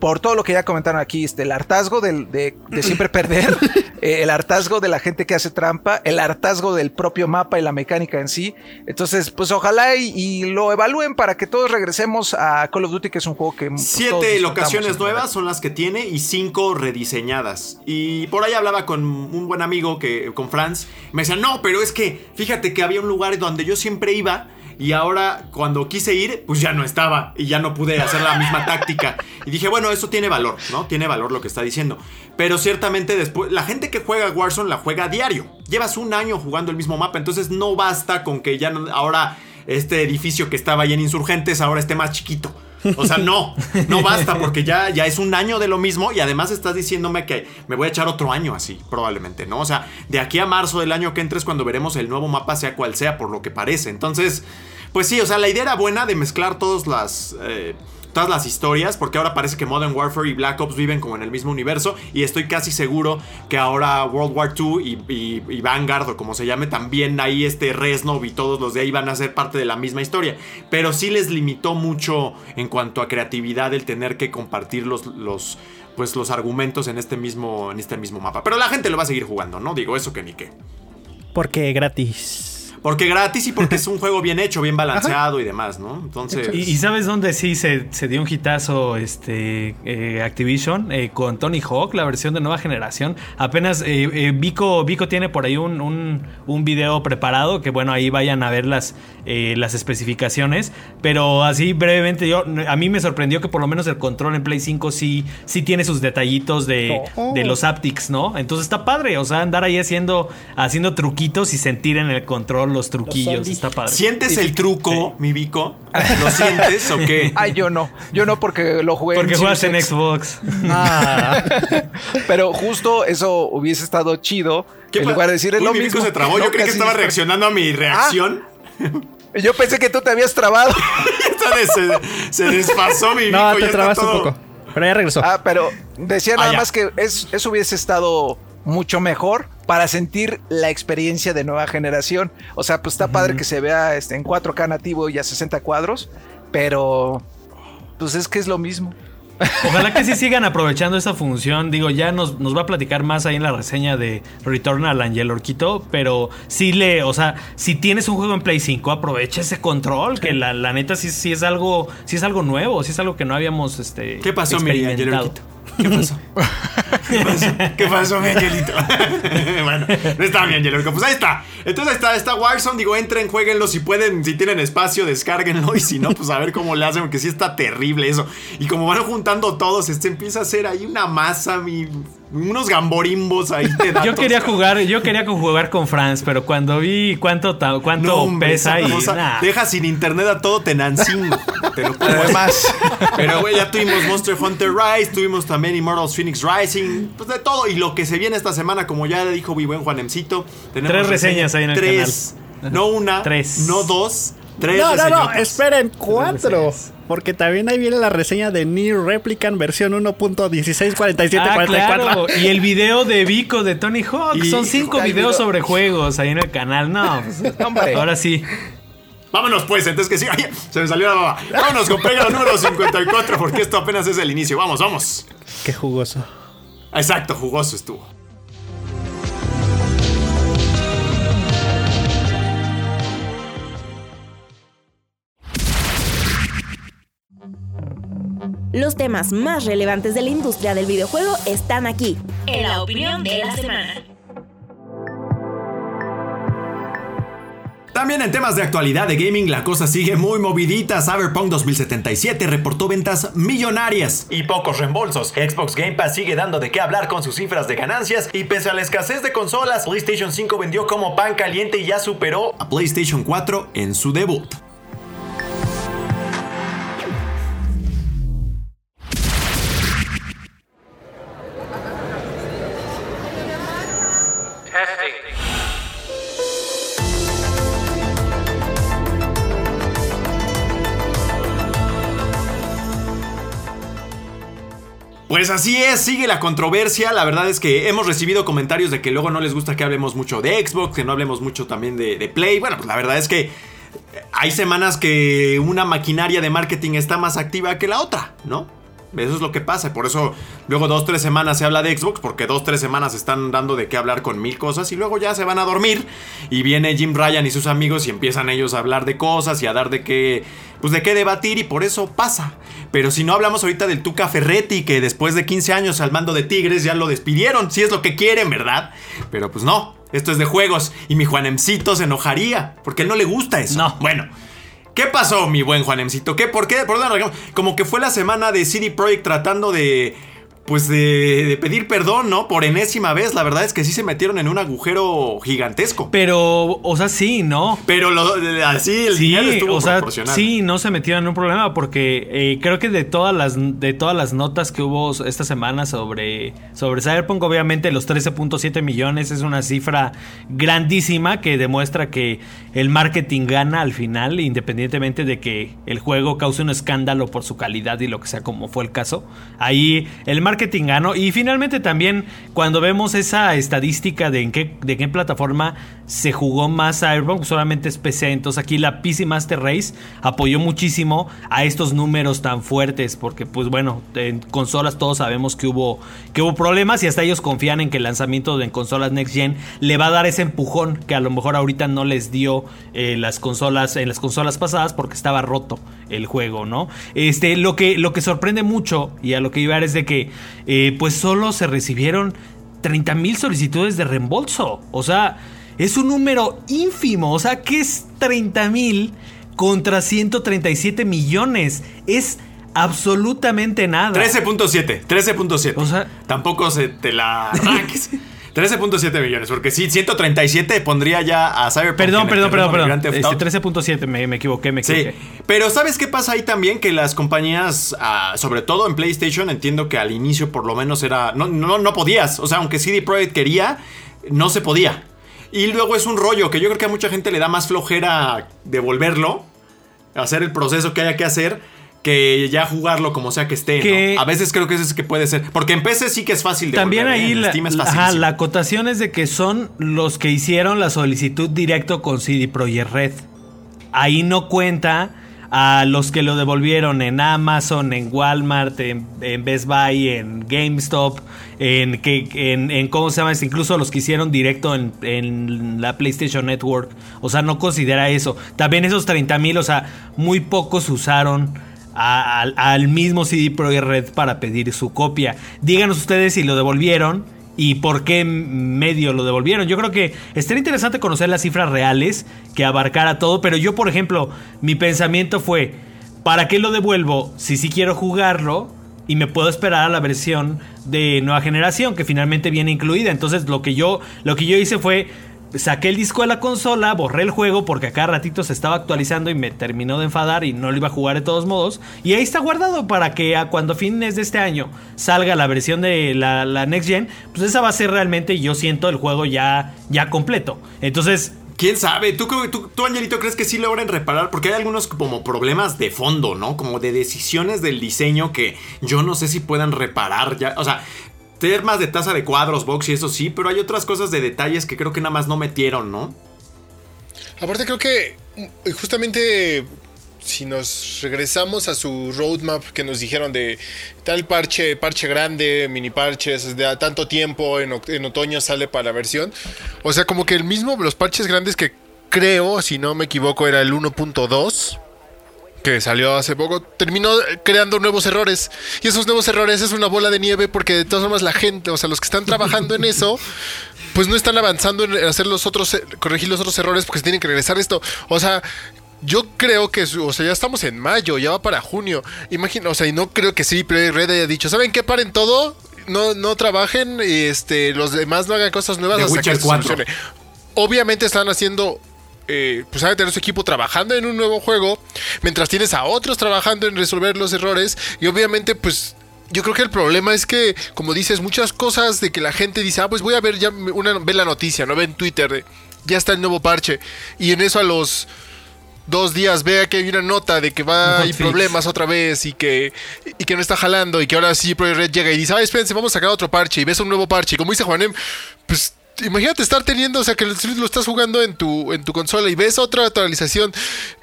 por todo lo que ya comentaron aquí, este, el hartazgo del- de, de siempre perder, eh, el hartazgo de la gente que hace trampa, el hartazgo del propio mapa y la mecánica en sí. Entonces, pues ojalá y, y lo evalúen para que todos regresemos a Call of Duty, que es un juego que pues, todos Siete locaciones nuevas son las que tiene y cinco rediseñadas. Y por ahí hablaba con un buen amigo que con Franz. Me decía, no, pero es que fíjate que había un lugar donde yo siempre iba. Y ahora cuando quise ir, pues ya no estaba y ya no pude hacer la misma táctica. Y dije, bueno, eso tiene valor, ¿no? Tiene valor lo que está diciendo. Pero ciertamente después, la gente que juega Warzone la juega a diario. Llevas un año jugando el mismo mapa, entonces no basta con que ya no- ahora este edificio que estaba ahí en Insurgentes ahora esté más chiquito. O sea, no, no basta porque ya, ya es un año de lo mismo y además estás diciéndome que me voy a echar otro año así, probablemente, ¿no? O sea, de aquí a marzo del año que entres cuando veremos el nuevo mapa sea cual sea, por lo que parece. Entonces, pues sí, o sea, la idea era buena de mezclar todas las... eh, Todas las historias, porque ahora parece que Modern Warfare y Black Ops viven como en el mismo universo. Y estoy casi seguro que ahora World War II y, Vanguard, o como se llame, también ahí este Reznov y todos los de ahí van a ser parte de la misma historia. Pero sí les limitó mucho en cuanto a creatividad el tener que compartir los, los, pues, los argumentos en este, mismo, en este mismo mapa. Pero la gente lo va a seguir jugando, ¿no? Digo, eso que ni qué. Porque gratis. Porque gratis y porque es un juego bien hecho, bien balanceado y demás, ¿no? Entonces... Y, y sabes dónde sí se, se dio un hitazo este, eh, Activision Eh, con Tony Hawk, la versión de nueva generación. Apenas eh, eh, Vico, Vico tiene por ahí un, un, un video preparado que bueno, ahí vayan a ver las, eh, las especificaciones. Pero así brevemente, yo a mí me sorprendió que por lo menos el control en Play 5 sí, sí tiene sus detallitos de, Oh. de los haptics, ¿no? Entonces está padre, o sea, andar ahí haciendo, haciendo truquitos y sentir en el control los truquillos. zombies. está padre. ¿Sientes el truco, mi Vico? ¿Lo sientes o qué? Ay, yo no, yo no porque lo jugué Porque juegas en Series X. Xbox. Ah, Pero justo eso hubiese estado chido. ¿Qué en lugar de decir es Uy, lo mi Vico mismo. se trabó. No, Yo creí que estaba reaccionando a mi reacción. Yo pensé que tú te habías trabado. Se, se desfasó mi Vico. no, ya te trabaste un poco. Pero ya regresó. Ah, pero decía Ah, nada más que es- eso hubiese estado mucho mejor para sentir la experiencia de nueva generación. O sea, pues está padre que se vea este, en 4K nativo y a 60 cuadros, pero pues es que es lo mismo. Ojalá que sí sigan aprovechando esa función. Digo, ya nos, nos va a platicar más ahí en la reseña de Returnal Angel Orquito. Pero sí le, o sea, si tienes un juego en Play 5, aprovecha ese control. Que la, la neta sí, sí es algo, sí es algo nuevo, sí es algo que no habíamos este, ¿Qué pasó, mi Angel. Orquito? ¿Qué pasó? ¿Qué pasó? ¿Qué pasó, mi angelito? bueno, no está mi Angel Orquito. Pues ahí está. Entonces ahí está, está Warzone. Digo, entren, jueguenlo. Si pueden, si tienen espacio, descárguenlo. Y si no, pues a ver cómo le hacen, porque sí está terrible eso. Y como van juntando todos, este empieza a ser ahí una masa, mi. Unos gamborimbos ahí de datos. Yo quería jugar, yo quería jugar con Franz, pero cuando vi cuánto cuánto No, hombre, pesa esa y cosa nah. deja sin internet a todo Tenancingo. Te lo. Además, Pero, güey, ya tuvimos Monster Hunter Rise, tuvimos también Immortals Phoenix Rising, pues de todo. Y lo que se viene esta semana, como ya le dijo mi buen Juanemcito, tenemos Tres reseñas ahí en el tres, No una, Tres. no dos, tres No, no, no, esperen, cuatro. Porque también ahí viene la reseña de Nier Replicant versión 1.164744. Ah, claro. Y el video de Vico de Tony Hawk. Y- Son cinco videos video- sobre juegos ahí en el canal. No, pues, Hombre. ahora sí. Vámonos pues, entonces que sí. Ay, se me salió la baba. Vámonos con Pega número 54 porque esto apenas es el inicio. Vamos, vamos. Qué jugoso. Exacto, jugoso estuvo. Los temas más relevantes de la industria del videojuego están aquí. En la opinión de la semana. También en temas de actualidad de gaming, la cosa sigue muy movidita. Cyberpunk 2077 reportó ventas millonarias y pocos reembolsos. Xbox Game Pass sigue dando de qué hablar con sus cifras de ganancias y pese a la escasez de consolas, PlayStation 5 vendió como pan caliente y ya superó a PlayStation 4 en su debut. Pues así es, sigue la controversia. La verdad es que hemos recibido comentarios de que luego no les gusta que hablemos mucho de Xbox, que no hablemos mucho también de, Play. Bueno, pues la verdad es que hay semanas que una maquinaria de marketing está más activa que la otra, ¿no? Eso es lo que pasa. Por eso luego dos, tres semanas se habla de Xbox, porque dos, tres semanas están dando de qué hablar con mil cosas y luego ya se van a dormir. Y viene Jim Ryan y sus amigos y empiezan ellos a hablar de cosas y a dar de qué, pues de qué debatir y por eso pasa. Pero si no hablamos ahorita del Tuca Ferretti, que después de 15 años al mando de Tigres ya lo despidieron, si es lo que quieren, ¿verdad? Pero pues no, esto es de juegos y mi Juanemcito se enojaría, porque a él no le gusta eso. No. Bueno. ¿Qué pasó, mi buen Juanemcito? ¿Qué? ¿Por qué? ¿Por dónde? Como que fue la semana de CD Projekt tratando de. Pues de, de pedir perdón, ¿no? Por enésima vez. La verdad es que sí se metieron en un agujero gigantesco. Pero, o sea, sí, ¿no? Pero lo, así el dinero estuvo o sea, proporcional. sí, no se metieron en un problema porque eh, creo que de todas las de todas las notas que hubo esta semana sobre sobre Cyberpunk, obviamente los 13.7 millones es una cifra grandísima que demuestra que el marketing gana al final, independientemente de que el juego cause un escándalo por su calidad y lo que sea, como fue el caso. Ahí el marketing ganó y finalmente también cuando vemos esa estadística de en qué de qué plataforma se jugó más Cyberpunk, solamente es PC. Entonces aquí la PC Master Race apoyó muchísimo a estos números tan fuertes. Porque, pues bueno, en consolas todos sabemos que hubo, que hubo problemas y hasta ellos confían en que el lanzamiento de consolas Next Gen le va a dar ese empujón que a lo mejor ahorita no les dio eh, las consolas, en las consolas pasadas porque estaba roto el juego, ¿no? Este, lo que, lo que sorprende mucho, y a lo que iba a ver es de que, eh, pues solo se recibieron 30 mil solicitudes de reembolso. O sea, es un número ínfimo. O sea, ¿qué es 30 mil contra 137 millones? Es absolutamente nada. 13.7, 13.7. O sea- tampoco se te la arranques. 13.7 millones, porque sí, 137 pondría ya a Cyberpunk. Perdón, perdón, perdón, perdón. Este, Auto. 13.7, me, me equivoqué, me Sí, equivoqué. pero ¿sabes qué pasa ahí también? Que las compañías, ah, sobre todo en PlayStation, entiendo que al inicio por lo menos era... No, no, no podías, o sea, aunque CD Projekt quería, no se podía. Y luego es un rollo que yo creo que a mucha gente le da más flojera devolverlo, hacer el proceso que haya que hacer, que ya jugarlo como sea que esté. A veces creo que eso es que puede ser. Porque en PC sí que es fácil de También ahí la, es la- ajá, la acotación es de que son los que hicieron la solicitud directo con CD Projekt Red. Ahí no cuenta a los que lo devolvieron en Amazon, en Walmart, en, en Best Buy, en GameStop, en, que, en, en cómo se llama, Es incluso los que hicieron directo en, en la PlayStation Network. O sea, no considera eso. También esos 30 mil, o sea, muy pocos usaron al mismo CD Projekt Red para pedir su copia. Díganos ustedes si lo devolvieron y por qué medio lo devolvieron. Yo creo que estaría interesante conocer las cifras reales que abarcara todo, pero yo, por ejemplo, mi pensamiento fue, ¿para qué lo devuelvo si sí quiero jugarlo? y me puedo esperar a la versión de nueva generación que finalmente viene incluida. Entonces lo que yo, lo que yo hice fue saqué el disco de la consola, borré el juego porque acá ratito se estaba actualizando y me terminó de enfadar y no lo iba a jugar de todos modos. Y ahí está guardado para que a cuando fines de este año salga la versión de la, la Next Gen, pues esa va a ser realmente, yo siento, el juego ya, ya completo. Entonces, ¿Quién sabe? ¿Tú, tú, tú, Angelito, crees que sí logran reparar? Porque hay algunos como problemas de fondo, ¿no? Como de decisiones del diseño que yo no sé si puedan reparar ya. O sea, tener más de tasa de cuadros, box y eso sí, pero hay otras cosas de detalles que creo que nada más no metieron, ¿no? Aparte creo que justamente si nos regresamos a su roadmap que nos dijeron de tal parche, parche grande, mini parches, de tanto tiempo, en, otoño sale para la versión. O sea, como que el mismo, los parches grandes que creo, si no me equivoco, era el 1.2. Que salió hace poco, terminó creando nuevos errores. Y esos nuevos errores es una bola de nieve porque de todas formas la gente, o sea, los que están trabajando en eso, pues no están avanzando en hacer los otros, corregir los otros errores porque se tienen que regresar esto. O sea, yo creo que, o sea, ya estamos en mayo, ya va para junio. Imagina, o sea, y no creo que sí, pero Red haya dicho, ¿saben qué? Paren todo, no, no trabajen, y este, los demás no hagan cosas nuevas The hasta Witcher que se 4. solucione. Obviamente están haciendo, eh, pues saben tener su equipo trabajando en un nuevo juego, mientras tienes a otros trabajando en resolver los errores, y obviamente, pues yo creo que el problema es que, como dices, muchas cosas de que la gente dice, ah, pues voy a ver ya una, ve la noticia, ¿no? Ve en Twitter, de, ya está el nuevo parche. Y en eso a los dos días vea que hay una nota de que va hay problemas otra vez y que, y que no está jalando y que ahora sí Project Red llega y dice, ah, espérense, vamos a sacar otro parche y ves un nuevo parche. Y como dice Juanem, pues imagínate estar teniendo, o sea, que lo estás jugando en tu, en tu consola y ves otra actualización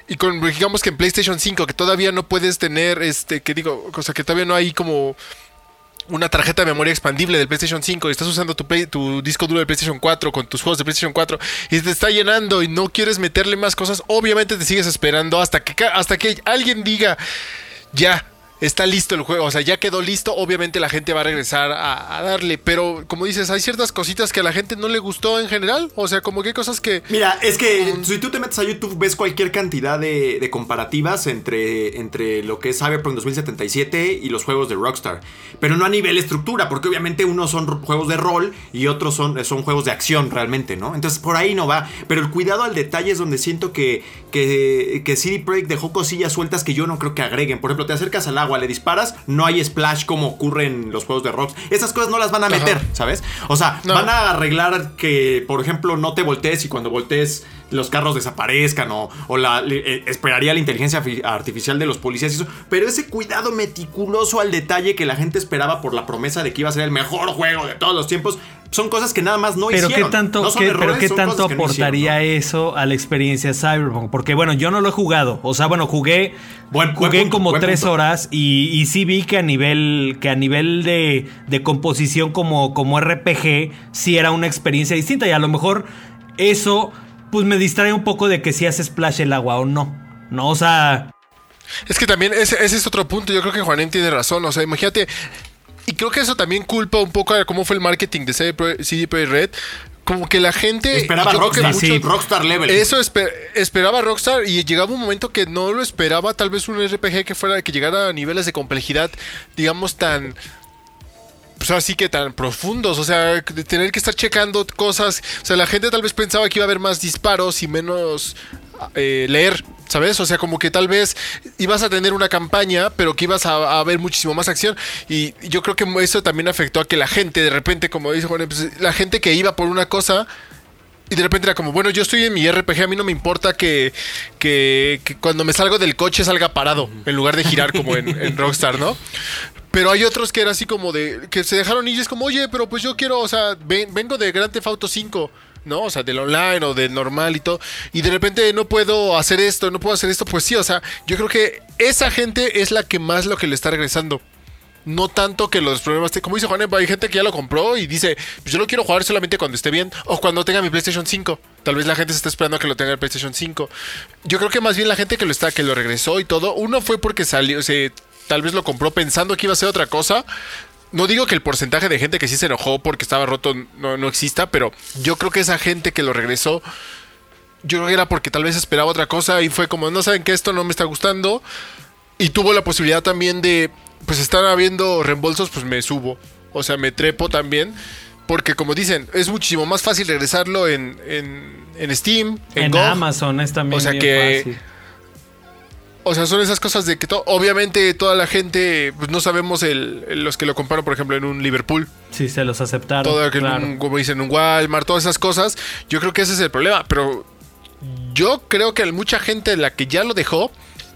y con, digamos que en PlayStation 5 que todavía no puedes tener, este, que digo, o sea, que todavía no hay como una tarjeta de memoria expandible del PlayStation 5 y estás usando tu, tu, disco duro del PlayStation 4 con tus juegos de PlayStation 4 y te está llenando y no quieres meterle más cosas, obviamente te sigues esperando hasta que, hasta que alguien diga, ya, está listo el juego, o sea, ya quedó listo, obviamente la gente va a regresar a, a, darle, pero como dices, hay ciertas cositas que a la gente no le gustó en general, o sea, como que hay cosas que... Mira, es que um, si tú te metes a YouTube ves cualquier cantidad de, de, comparativas entre, entre lo que es Cyberpunk 2077 y los juegos de Rockstar, pero no a nivel estructura, porque obviamente unos son juegos de rol y otros son, son juegos de acción realmente, ¿no? Entonces por ahí no va, pero el cuidado al detalle es donde siento que, que, que CD Projekt dejó cosillas sueltas que yo no creo que agreguen, por ejemplo, te acercas al agua, le disparas, no hay splash como ocurre en los juegos de Rocks. Esas cosas no las van a meter, Ajá. ¿sabes? O sea, no. van a arreglar que, por ejemplo, no te voltees y cuando voltees los carros desaparezcan o, o la, eh, esperaría la inteligencia artificial de los policías y eso. Pero ese cuidado meticuloso al detalle que la gente esperaba por la promesa de que iba a ser el mejor juego de todos los tiempos, son cosas que nada más no pero hicieron. Qué tanto, no qué, errores, pero qué tanto aportaría no hicieron, eso a la experiencia Cyberpunk? Porque bueno, yo no lo he jugado. O sea, bueno, jugué, buen, jugué buen punto, como tres punto. horas y, y, sí vi que a nivel, que a nivel de, de composición como, como RPG, sí era una experiencia distinta. Y a lo mejor eso, pues me distrae un poco de que si hace splash el agua o no. No, o sea. Es que también ese, ese es otro punto. Yo creo que Juanem tiene razón. O sea, imagínate, y creo que eso también culpa un poco a cómo fue el marketing de CD Projekt Red. Como que la gente esperaba Rockstar, mucho, sí, Rockstar level. Eso esper, esperaba Rockstar y llegaba un momento que no lo esperaba, tal vez un RPG que fuera que llegara a niveles de complejidad, digamos tan pues así que tan profundos, o sea, de tener que estar checando cosas, o sea, la gente tal vez pensaba que iba a haber más disparos y menos eh, leer, ¿sabes? O sea, como que tal vez ibas a tener una campaña, pero que ibas a, a, ver muchísimo más acción. Y yo creo que eso también afectó a que la gente, de repente, como dice Juan, pues, la gente que iba por una cosa. Y de repente era como, bueno, yo estoy en mi RPG, a mí no me importa que, cuando me salgo del coche salga parado, en lugar de girar como en, Rockstar, ¿no? Pero hay otros que era así como de, que se dejaron y es como, oye, pero pues yo quiero, o sea, ven, vengo de Grand Theft Auto 5. ¿No? O sea, del online o del normal y todo. Y de repente no puedo hacer esto, no puedo hacer esto. Pues sí, o sea, yo creo que esa gente es la que más lo que le está regresando. No tanto que los problemas, como dice Juan, hay gente que ya lo compró y dice, pues yo lo quiero jugar solamente cuando esté bien o cuando tenga mi PlayStation 5. Tal vez la gente se está esperando a que lo tenga el PlayStation 5. Yo creo que más bien la gente que lo está, que lo regresó y todo, uno fue porque salió, se, tal vez lo compró pensando que iba a ser otra cosa, no digo que el porcentaje de gente que sí se enojó porque estaba roto no, no, exista, pero yo creo que esa gente que lo regresó, yo creo que era porque tal vez esperaba otra cosa y fue como, no saben que esto no me está gustando. Y tuvo la posibilidad también de pues están habiendo reembolsos, pues me subo. O sea, me trepo también. Porque como dicen, es muchísimo más fácil regresarlo en, en, en Steam, en, En. Amazon es también O sea bien que- fácil. O sea, son esas cosas de que to- obviamente toda la gente, pues no sabemos el, los que lo compraron, por ejemplo, en un Liverpool, Sí, se los aceptaron. todo que en claro. un- como dicen, un Walmart, todas esas cosas. Yo creo que ese es el problema. Pero yo creo que mucha gente la que ya lo dejó,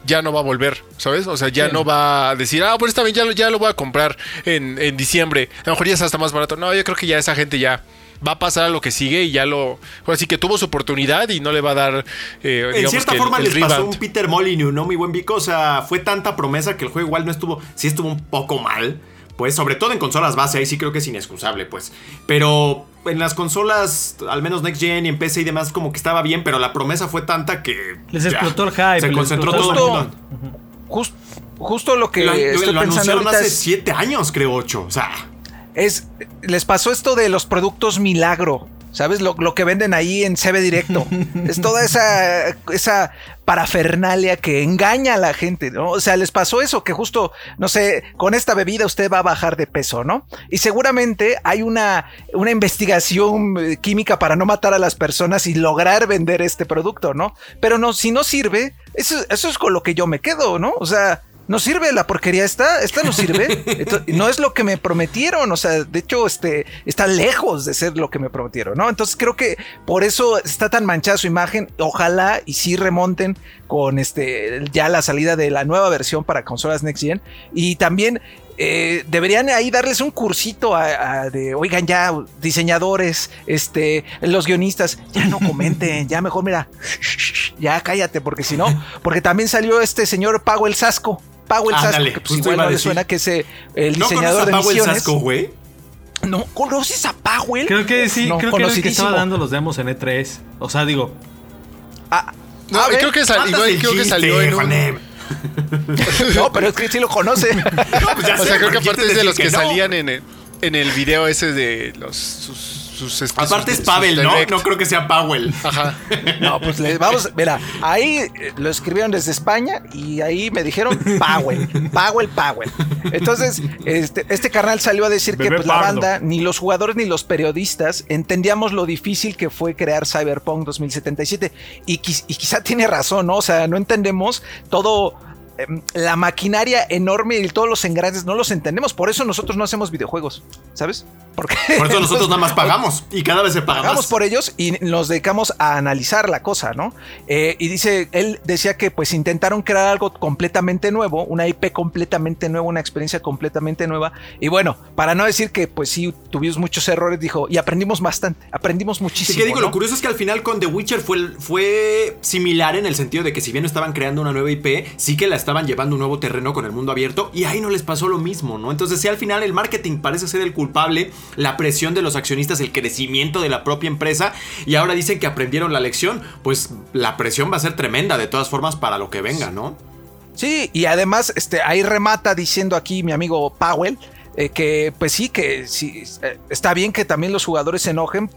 ya no va a volver, ¿sabes? O sea, ya no va a decir, ah, pues bien, ya lo, ya lo voy a comprar en, en diciembre. A lo mejor ya está hasta más barato. No, yo creo que ya esa gente ya va a pasar a lo que sigue y ya lo. Así que tuvo su oportunidad y no le va a dar. eh, En cierta que forma el les pasó rebound. un Peter Molyneux, ¿no? Mi buen Vico. O sea, fue tanta promesa que el juego igual no estuvo. Sí estuvo un poco mal. Pues sobre todo en consolas base, ahí sí creo que es inexcusable, pues. Pero en las consolas, al menos Next Gen y en PC y demás, como que estaba bien, pero la promesa fue tanta que. Les ya, explotó el hype, Se concentró todo el Justo, mundo. jus- justo lo que Lo, estoy lo pensando anunciaron hace es, siete años, creo, ocho. O sea. Es- les pasó esto de los productos milagro. ¿Sabes? Lo, lo que venden ahí en CB Directo. es toda esa, esa parafernalia que engaña a la gente, ¿no? O sea, les pasó eso, que justo, no sé, con esta bebida usted va a bajar de peso, ¿no? Y seguramente hay una, una investigación eh, química para no matar a las personas y lograr vender este producto, ¿no? Pero no, si no sirve, eso, eso es con lo que yo me quedo, ¿no? O sea, no sirve la porquería esta, esta no sirve. No es lo que me prometieron, o sea, de hecho, este está lejos de ser lo que me prometieron, ¿no? Entonces creo que por eso está tan manchada su imagen. Ojalá y sí remonten con este ya la salida de la nueva versión para consolas Next Gen y también eh, deberían ahí darles un cursito a, a de, oigan ya, diseñadores, este, los guionistas, ya no comenten, ya mejor mira, ya cállate, porque si no, porque también salió este señor Powell Sasco. Powell Sasco, que pues igual no le suena que es eh, el ¿No diseñador de a misiones. Sasco, güey? No, ¿conoces a Powell? Creo que sí, No, creo que era el que estaba dando los demos en E3. O sea, digo, Ah, No, ver, creo que, sal- igual creo que salió en un- Juanem. no, pero es que sí lo conoce. No, pues ya O sé, sea, creo que ¿por qué aparte te es de los que, no? salían en el, en el video ese de los sus, sus este, Aparte sus- es Pavel, ¿no? No creo que sea Powell. Ajá. No, pues le vamos, mira, ahí eh, lo escribieron desde España y ahí me dijeron Powell, Powell, Powell. Entonces, este, este carnal salió a decir que pues, la banda, ni los jugadores ni los periodistas entendíamos lo difícil que fue crear Cyberpunk 2077. Y, y quizá tiene razón, ¿no? O sea, no entendemos todo. em, La maquinaria enorme y todos los engranes no los entendemos. Por eso nosotros no hacemos videojuegos, ¿sabes? Porque Por eso nosotros nada más pagamos. Y cada vez se paga pagamos más. por ellos y nos dedicamos a analizar la cosa, ¿no? Eh, y dice, él decía que pues intentaron crear algo completamente nuevo, una IP completamente nueva, una experiencia completamente nueva. Y bueno, para no decir que pues sí tuvimos muchos errores, dijo, y aprendimos bastante, aprendimos Sí, muchísimo. que digo, ¿no? lo curioso es que al final con The Witcher fue, fue similar en el sentido de que si bien no estaban creando una nueva IP, sí que la estaban llevando a un nuevo terreno con el mundo abierto y ahí no les pasó lo mismo, ¿no? Entonces, sí, al final el marketing parece ser el culpable, la presión de los accionistas, el crecimiento de la propia empresa y ahora dicen que aprendieron la lección, pues la presión va a ser tremenda de todas formas para lo que venga, ¿no? Sí, y además, este, ahí remata diciendo aquí mi amigo Powell, eh, que pues sí, que sí, eh, está bien que también los jugadores se enojen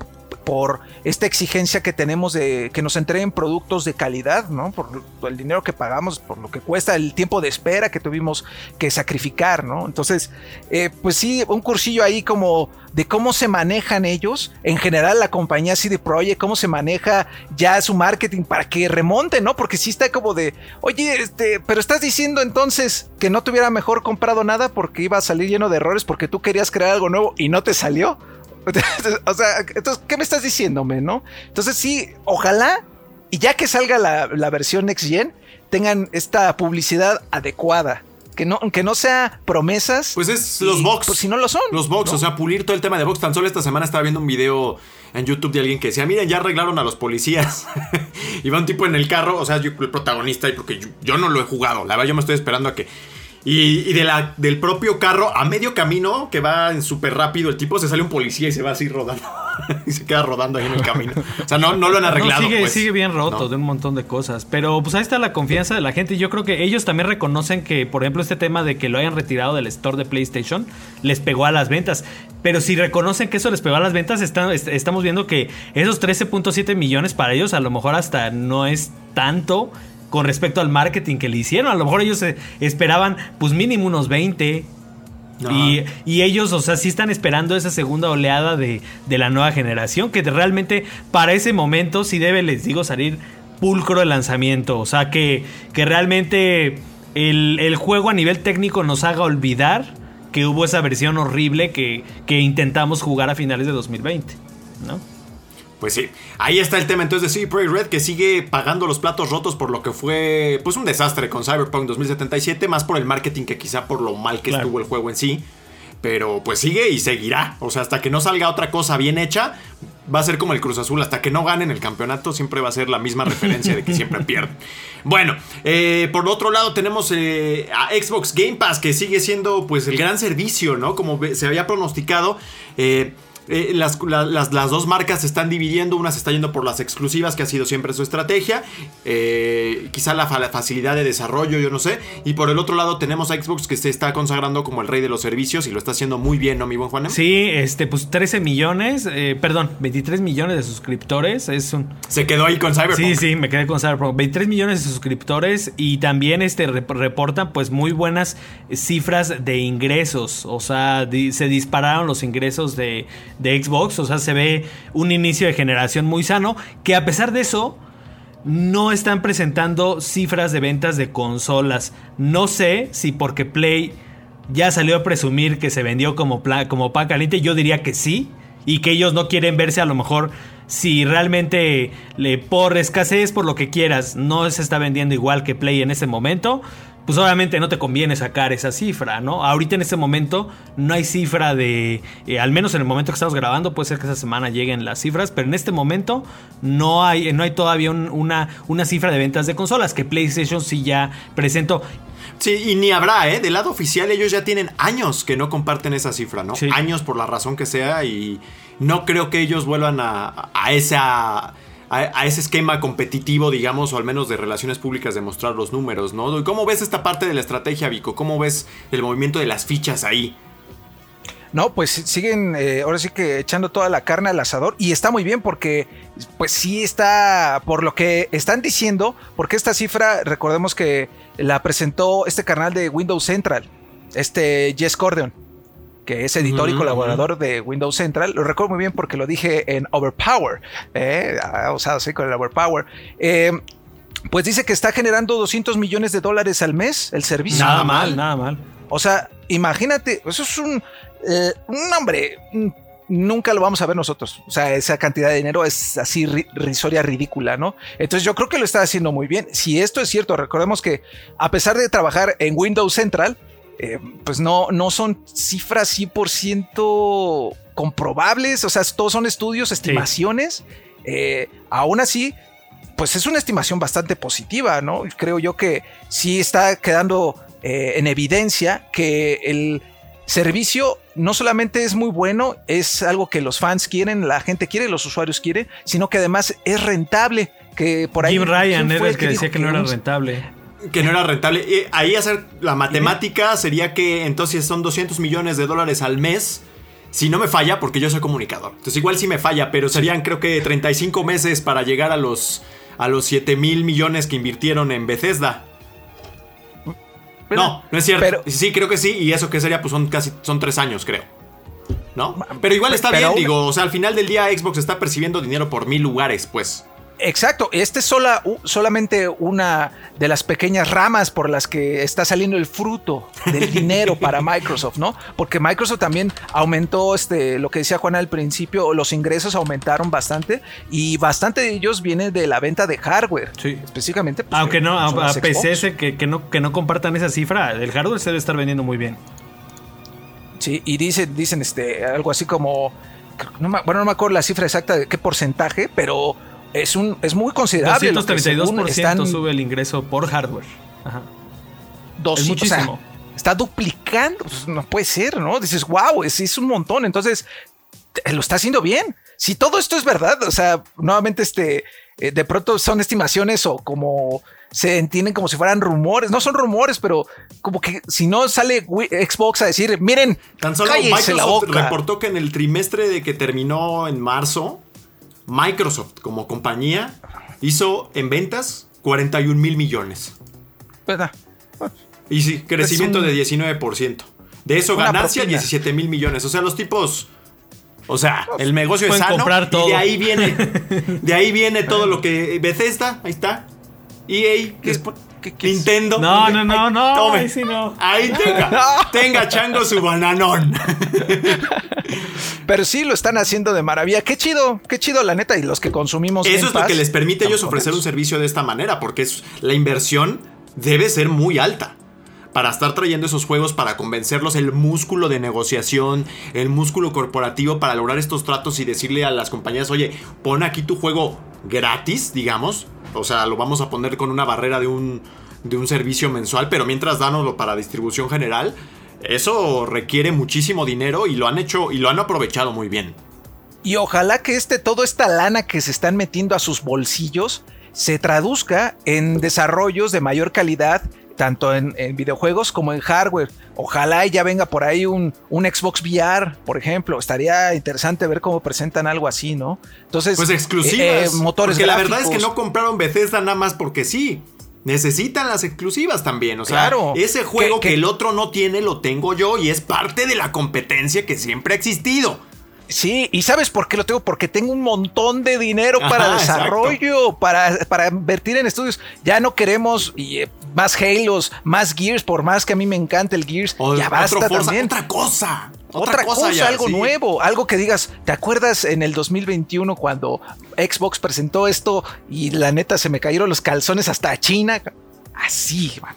por esta exigencia que tenemos de que nos entreguen productos de calidad, ¿no? Por el dinero que pagamos, por lo que cuesta el tiempo de espera que tuvimos que sacrificar, ¿no? Entonces, eh, pues sí, un cursillo ahí como de cómo se manejan ellos, en general la compañía CD Projekt, cómo se maneja ya su marketing para que remonte, ¿no? Porque sí está como de, oye, este, pero estás diciendo entonces que no te hubiera mejor comprado nada porque iba a salir lleno de errores porque tú querías crear algo nuevo y no te salió. o sea, entonces, ¿qué me estás diciéndome, no? Entonces sí, ojalá, y ya que salga la, la versión Next Gen, tengan esta publicidad adecuada. Que no, que no sea promesas. Pues es los box. Pues si no lo son. Los box, ¿no? o sea, pulir todo el tema de box. Tan solo esta semana estaba viendo un video en YouTube de alguien que decía, miren, ya arreglaron a los policías. y va un tipo en el carro, o sea, yo, el protagonista, y porque yo, yo no lo he jugado, la verdad yo me estoy esperando a que... Y, y de la, del propio carro, a medio camino, que va súper rápido, el tipo se sale un policía y se va así rodando. y se queda rodando ahí en el camino. O sea, no, no lo han arreglado. No, sigue, pues. sigue bien roto No. de un montón de cosas. Pero pues ahí está la confianza de la gente. Yo creo que ellos también reconocen que, por ejemplo, este tema de que lo hayan retirado del store de PlayStation les pegó a las ventas. Pero si reconocen que eso les pegó a las ventas, estamos viendo que esos 13.7 millones para ellos a lo mejor hasta no es tanto con respecto al marketing que le hicieron. A lo mejor ellos eh, esperaban pues mínimo unos 20. Y, y ellos, o sea, sí están esperando esa segunda oleada de, de la nueva generación, que realmente para ese momento sí debe, les digo, salir pulcro el lanzamiento. O sea, que, que realmente el, el juego a nivel técnico nos haga olvidar que hubo esa versión horrible que, que intentamos jugar a finales de 2020, ¿no? Pues sí, ahí está el tema entonces de CD Projekt Red que sigue pagando los platos rotos por lo que fue pues un desastre con Cyberpunk 2077, más por el marketing que quizá por lo mal que Claro. estuvo el juego en sí. Pero pues sigue y seguirá. O sea, hasta que no salga otra cosa bien hecha, va a ser como el Cruz Azul. Hasta que no ganen el campeonato, siempre va a ser la misma referencia de que siempre pierden. Bueno, eh, por otro lado tenemos eh, a Xbox Game Pass, que sigue siendo pues el gran servicio, ¿no? Como se había pronosticado. eh, eh, las, la- las- las dos marcas se están dividiendo, una se está yendo por las exclusivas, que ha sido siempre su estrategia, eh, quizá la, fa- la facilidad de desarrollo, yo no sé, y por el otro lado tenemos a Xbox que se está consagrando como el rey de los servicios y lo está haciendo muy bien, ¿no, mi buen Juanem? Sí, este, pues 13 millones, eh, perdón, 23 millones de suscriptores. Es un. Se quedó ahí con Cyberpunk. Sí, sí, me quedé con Cyberpunk. 23 millones de suscriptores y también este rep- reportan pues muy buenas cifras de ingresos. O sea, di- se dispararon los ingresos de, de Xbox. O sea, se ve un inicio de generación muy sano. Que a pesar de eso, no están presentando cifras de ventas de consolas. No sé si porque Play ya salió a presumir que se vendió como, como pan caliente. Yo diría que sí. Y que ellos no quieren verse a lo mejor si realmente le por escasez, por lo que quieras, no se está vendiendo igual que Play en ese momento. Pues obviamente no te conviene sacar esa cifra, ¿no? Ahorita en este momento no hay cifra de, eh, al menos en el momento que estamos grabando, puede ser que esa semana lleguen las cifras, pero en este momento no hay, no hay todavía un- una, una cifra de ventas de consolas que PlayStation sí ya presentó. Sí, y ni habrá, ¿eh? Del lado oficial ellos ya tienen años que no comparten esa cifra, ¿no? Sí. Años por la razón que sea y no creo que ellos vuelvan a, a esa... A, ese esquema competitivo, digamos, o al menos de relaciones públicas de mostrar los números, ¿no? ¿Y ¿Cómo ves esta parte de la estrategia, Vico? ¿Cómo ves el movimiento de las fichas ahí? No, pues siguen eh, ahora sí que echando toda la carne al asador y está muy bien porque pues sí está por lo que están diciendo, porque esta cifra recordemos que la presentó este canal de Windows Central, este Jess Cordeon, que es editor y colaborador de Windows Central. Lo recuerdo muy bien porque lo dije en Overpower, eh, ha usado así con el Overpower. Eh, pues dice que está generando 200 millones de dólares al mes el servicio. Nada, mal, nada mal. O sea, imagínate, eso es un, eh, un hombre, nunca lo vamos a ver nosotros. O sea, esa cantidad de dinero es así ri- risoria, ridícula, ¿no? Entonces yo creo que lo está haciendo muy bien. Si esto es cierto, recordemos que a pesar de trabajar en Windows Central, eh, pues no, no son cifras 100% comprobables, o sea, todos son estudios, estimaciones. Eh, aún así, pues es una estimación bastante positiva, ¿no? Creo yo que sí está quedando eh, en evidencia que el servicio no solamente es muy bueno, es algo que los fans quieren, la gente quiere, los usuarios quieren, sino que además es rentable. Que por ahí Jim Ryan ¿quién era el que decía que no era rentable. Que no era rentable. Eh, ahí hacer la matemática sería que entonces son 200 millones de dólares al mes. Si no me falla, porque yo soy comunicador. Entonces igual sí me falla, pero serían creo que 35 meses para llegar a los, a los 7 mil millones que invirtieron en Bethesda. Pero- no, no es cierto. pero- sí, creo que sí. Y eso que sería, pues son casi, son tres años, creo. ¿No? Pero igual está Pero bien, digo. O sea, al final del día Xbox está percibiendo dinero por mil lugares, pues. Exacto, este es sola, solamente una de las pequeñas ramas por las que está saliendo el fruto del dinero para Microsoft, ¿no? Porque Microsoft también aumentó este, lo que decía Juan al principio, los ingresos aumentaron bastante y bastante de ellos viene de la venta de hardware. Sí. Específicamente. pues, Aunque no, a, a las Xbox. PC que, que no, que no compartan esa cifra, el hardware se debe estar vendiendo muy bien. Sí, y dicen, dicen este, algo así como. no me- bueno, no me acuerdo la cifra exacta de qué porcentaje, pero es un es muy considerable. lo que según 232% están- sube el ingreso por hardware. Ajá. dos, Es o sea, muchísimo. está duplicando, pues, no puede ser, ¿no? Dices, wow, es, es un montón. Entonces, lo está haciendo bien. Si todo esto es verdad, o sea, nuevamente, este, eh, de pronto son estimaciones o como se entienden como si fueran rumores. No son rumores, pero como que si no sale Xbox a decir, miren, Tan solo la Microsoft boca. reportó que en el trimestre de que terminó en marzo, Microsoft como compañía hizo en ventas 41 mil millones. Ah, Y sí, crecimiento un- de 19%. De eso ganancia propina. 17 mil millones. O sea, los tipos... O sea, el negocio es sano comprar todo. y de ahí viene de ahí viene todo lo que Bethesda, ahí está. EA, ¿Qué- despu- qué- qué es? Nintendo. No, no, no, no, tome. ahí sí no. Ahí tenga. tenga chango su bananón. Pero sí lo están haciendo de maravilla. Qué chido, qué chido la neta. Y los que consumimos. Eso es lo que les permite a ellos ofrecer un servicio de esta manera, porque es, la inversión debe ser muy alta. Para estar trayendo esos juegos, para convencerlos, el músculo de negociación, el músculo corporativo para lograr estos tratos y decirle a las compañías, oye, pon aquí tu juego gratis, digamos. O sea, lo vamos a poner con una barrera de un, de un servicio mensual, pero mientras dánoslo para distribución general, eso requiere muchísimo dinero y lo han hecho y lo han aprovechado muy bien. Y ojalá que este, toda esta lana que se están metiendo a sus bolsillos se traduzca en desarrollos de mayor calidad, tanto en, en videojuegos como en hardware. Ojalá y ya venga por ahí un, un Xbox VR, por ejemplo. Estaría interesante ver cómo presentan algo así, ¿no? Entonces, Pues exclusivas. eh, eh, motores Porque la verdad es que no compraron Bethesda nada más porque sí. Necesitan las exclusivas también. O sea, Claro. ese juego Que- que, que- el otro no tiene, lo tengo yo y es parte de la competencia que siempre ha existido. Sí, y ¿sabes por qué lo tengo? Porque tengo un montón de dinero para desarrollo, para, para invertir en estudios. Ya no queremos y, eh, más Halos, más Gears, por más que a mí me encanta el Gears. O ya basta Forza, también. otra cosa. Otra, cosa, ya, algo sí. nuevo, algo que digas, ¿te acuerdas en el 2021 cuando Xbox presentó esto y la neta se me cayeron los calzones hasta China? Así, man.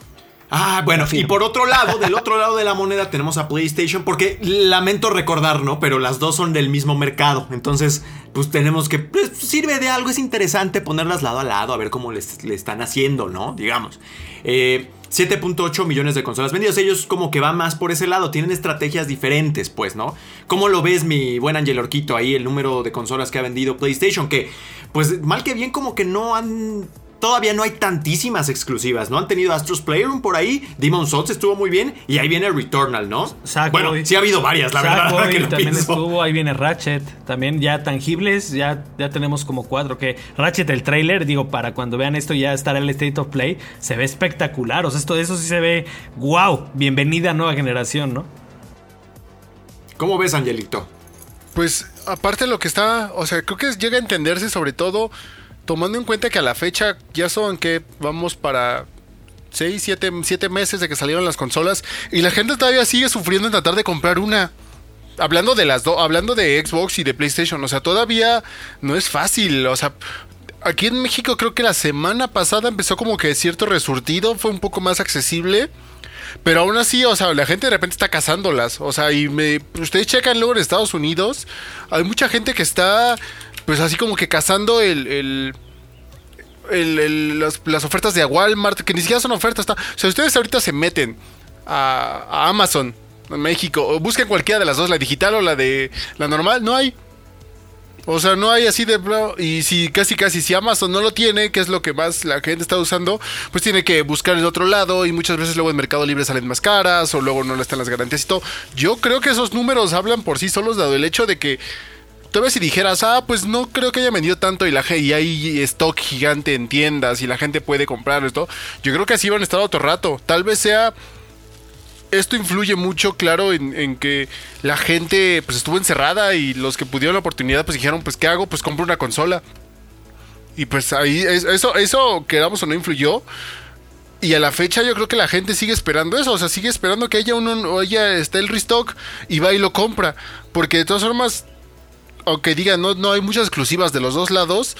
Ah, bueno, y por otro lado, del otro lado de la moneda tenemos a PlayStation, porque lamento recordar, ¿no? Pero las dos son del mismo mercado. Entonces, pues tenemos que. Pues, sirve de algo, es interesante ponerlas lado a lado, a ver cómo les, le están haciendo, ¿no? Digamos. Eh, 7.8 millones de consolas vendidas. Ellos como que van más por ese lado, tienen estrategias diferentes, pues, ¿no? ¿Cómo lo ves, mi buen Angel Orquito, ahí el número de consolas que ha vendido PlayStation? Que, pues, mal que bien, como que no han Todavía no hay tantísimas exclusivas, ¿no? Han tenido Astros Playroom por ahí, Demon Souls estuvo muy bien y ahí viene Returnal, ¿no? Sackboy. bueno, sí ha habido varias, la verdad. que también pienso. estuvo, ahí viene Ratchet, también ya tangibles, ya, ya tenemos como cuatro, que Ratchet el trailer, digo, para cuando vean esto ya estará el State of Play, se ve espectacular, o sea, esto, eso sí se ve, wow, bienvenida a nueva generación, ¿no? ¿Cómo ves, Angelito? Pues aparte de lo que está, o sea, creo que llega a entenderse sobre todo tomando en cuenta que a la fecha ya son que vamos para 6, 7, meses de que salieron las consolas y la gente todavía sigue sufriendo en tratar de comprar una. Hablando de las dos, hablando de Xbox y de PlayStation, o sea, todavía no es fácil, o sea, aquí en México creo que la semana pasada empezó como que cierto resurtido, fue un poco más accesible. Pero aún así, o sea, la gente de repente está cazándolas. O sea, y me, ustedes checan luego en Estados Unidos, hay mucha gente que está, pues así como que cazando el... el- el- las, las ofertas de Walmart, que ni siquiera son ofertas. Está, o sea, ustedes ahorita se meten a, Amazon en México, o busquen cualquiera de las dos, la digital o la de la normal, no hay. O sea, no hay así de... Y si casi casi si Amazon no lo tiene, que es lo que más la gente está usando, pues tiene que buscar en otro lado y muchas veces luego en Mercado Libre salen más caras o luego no le están las garantías y todo. Yo creo que esos números hablan por sí solos dado el hecho de que... Todavía si dijeras, ah, pues no creo que haya vendido tanto y, la, y hay stock gigante en tiendas y la gente puede comprar esto, yo creo que así van a estar otro rato. Tal vez sea esto influye mucho, claro, en, que la gente pues estuvo encerrada y los que pudieron la oportunidad pues dijeron, pues ¿qué hago? Pues compro una consola. Y pues ahí es- eso, eso queramos o no influyó. Y a la fecha yo creo que la gente sigue esperando eso, o sea, sigue esperando que haya uno, o haya esté el restock y va y lo compra. Porque de todas formas, aunque digan no, no hay muchas exclusivas de los dos lados,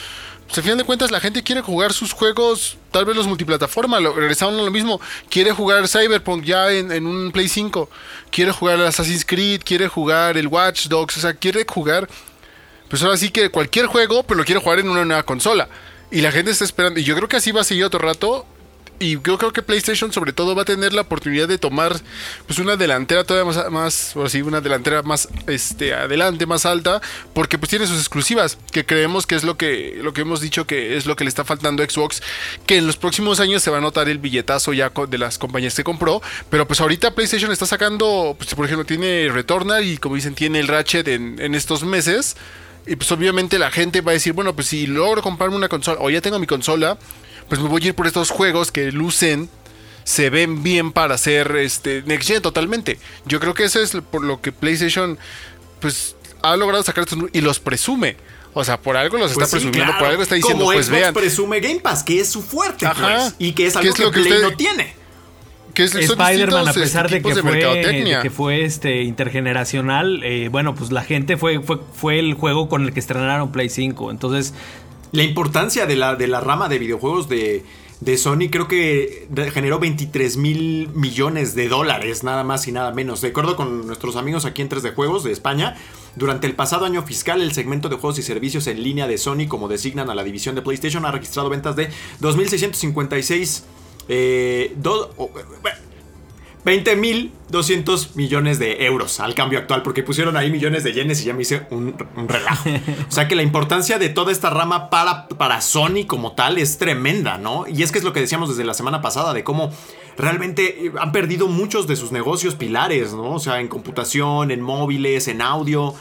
pues al final de cuentas la gente quiere jugar sus juegos, tal vez los multiplataforma, lo, regresaron a lo mismo, quiere jugar Cyberpunk ya en, en un Play 5, quiere jugar Assassin's Creed, quiere jugar el Watch Dogs, o sea, quiere jugar, pues ahora sí que cualquier juego, pero lo quiere jugar en una nueva consola. Y la gente está esperando, y yo creo que así va a seguir otro rato. Y yo creo que PlayStation sobre todo va a tener la oportunidad de tomar pues una delantera todavía más, más o así, una delantera más este adelante, más alta, porque pues tiene sus exclusivas, que creemos que es lo que lo que hemos dicho que es lo que le está faltando a Xbox, que en los próximos años se va a notar el billetazo ya de las compañías que compró, pero pues ahorita PlayStation está sacando, pues por ejemplo, tiene Returnal y como dicen tiene el Ratchet en, en estos meses. Y pues obviamente la gente va a decir, bueno, pues si logro comprarme una consola o ya tengo mi consola, pues me voy a ir por estos juegos que lucen, se ven bien para hacer este Next Gen totalmente. Yo creo que eso es por lo que PlayStation pues ha logrado sacar estos y los presume. O sea, por algo los Pues está sí, presumiendo, claro. por algo está diciendo, Como pues Xbox vean. presume Game Pass, que es su fuerte, Ajá. pues, y que es ¿Qué algo es que, lo que Play usted- no tiene. Que es- son Spider-Man, a pesar de que, tipos fue, de que fue este intergeneracional, eh, bueno, pues la gente fue, fue, fue el juego con el que estrenaron Play 5. Entonces, La importancia de la, de la rama de videojuegos de, de Sony creo que de- generó 23 mil millones de dólares, nada más y nada menos. De acuerdo con nuestros amigos aquí en 3D Juegos de España, durante el pasado año fiscal, el segmento de juegos y servicios en línea de Sony, como designan a la división de PlayStation, ha registrado ventas de 2.656... Eh, do- oh, bueno, 20.200 millones de euros al cambio actual, porque pusieron ahí millones de yenes y ya me hice un, relajo. O sea que la importancia de toda esta rama para, para Sony como tal es tremenda, ¿no? Y es que es lo que decíamos desde la semana pasada, de cómo realmente eh, han perdido muchos de sus negocios pilares, ¿no? O sea, en computación, en móviles, en audio.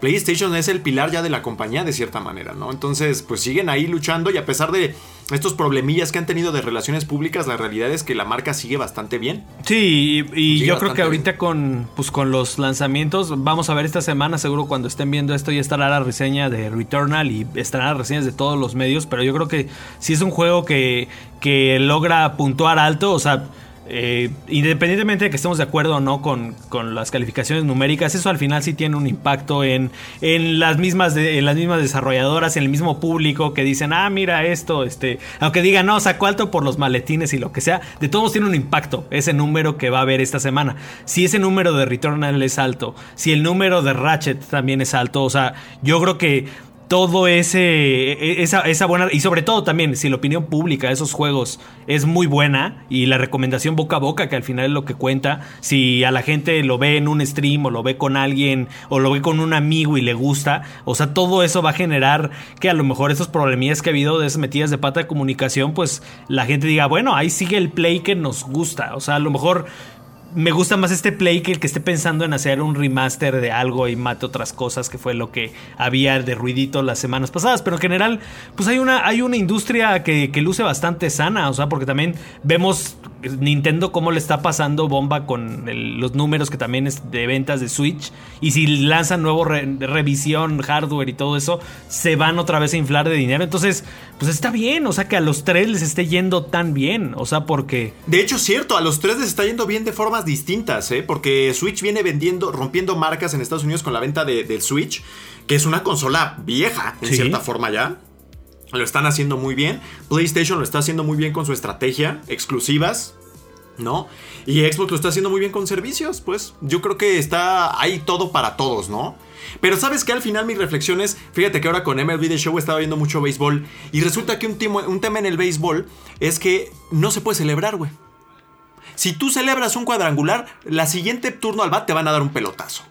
PlayStation es el pilar ya de la compañía de cierta manera, ¿no? Entonces, pues siguen ahí luchando y a pesar de estos problemillas que han tenido de relaciones públicas, la realidad es que la marca sigue bastante bien. Sí, y, y Sí, yo creo que ahorita con, pues, con los lanzamientos, vamos a ver esta semana, seguro cuando estén viendo esto ya estará la reseña de Returnal y estarán las reseñas de todos los medios, pero yo creo que si es un juego que, que logra puntuar alto, o sea... eh, independientemente de que estemos de acuerdo o no con, con las calificaciones numéricas, eso al final sí tiene un impacto en, en las mismas en las mismas desarrolladoras, en el mismo público que dicen, ah, mira esto, este, aunque digan, no, sacó alto por los maletines y lo que sea, de todos tiene un impacto ese número que va a haber esta semana. Si ese número de Returnal es alto, si el número de Ratchet también es alto, o sea, yo creo que todo ese e- esa, esa buena y sobre todo también si la opinión pública de esos juegos es muy buena y la recomendación boca a boca que al final es lo que cuenta si a la gente lo ve en un stream o lo ve con alguien o lo ve con un amigo y le gusta o sea todo eso va a generar que a lo mejor esos problemillas que ha habido de esas metidas de pata de comunicación pues la gente diga bueno ahí sigue el play que nos gusta o sea a lo mejor me gusta más este play que el que esté pensando en hacer un remaster de algo y mate otras cosas que fue lo que había de ruidito las semanas pasadas. Pero en general, pues hay una, hay una industria que, que luce bastante sana. O sea, porque también vemos Nintendo cómo le está pasando bomba con los números que también es de ventas de Switch. Y si lanzan nuevo re- revisión, hardware y todo eso, se van otra vez a inflar de dinero. Entonces, pues está bien. O sea, que a los tres les esté yendo tan bien. O sea, porque... De hecho, cierto, a los tres les está yendo bien de formas distintas, ¿eh? Porque Switch viene vendiendo, rompiendo marcas en Estados Unidos con la venta de- del Switch, que es una consola vieja, en Sí. cierta forma ya. Lo están haciendo muy bien. PlayStation lo está haciendo muy bien con su estrategia, exclusivas, ¿no? Y Xbox lo está haciendo muy bien con servicios, pues. Yo creo que está hay todo para todos, ¿no? Pero sabes que al final mi reflexión es, fíjate que ahora con MLB The Show estaba viendo mucho béisbol y resulta que un, timo- un tema en el béisbol es que no se puede celebrar, güey. Si tú celebras un cuadrangular, la siguiente turno al bat te van a dar un pelotazo.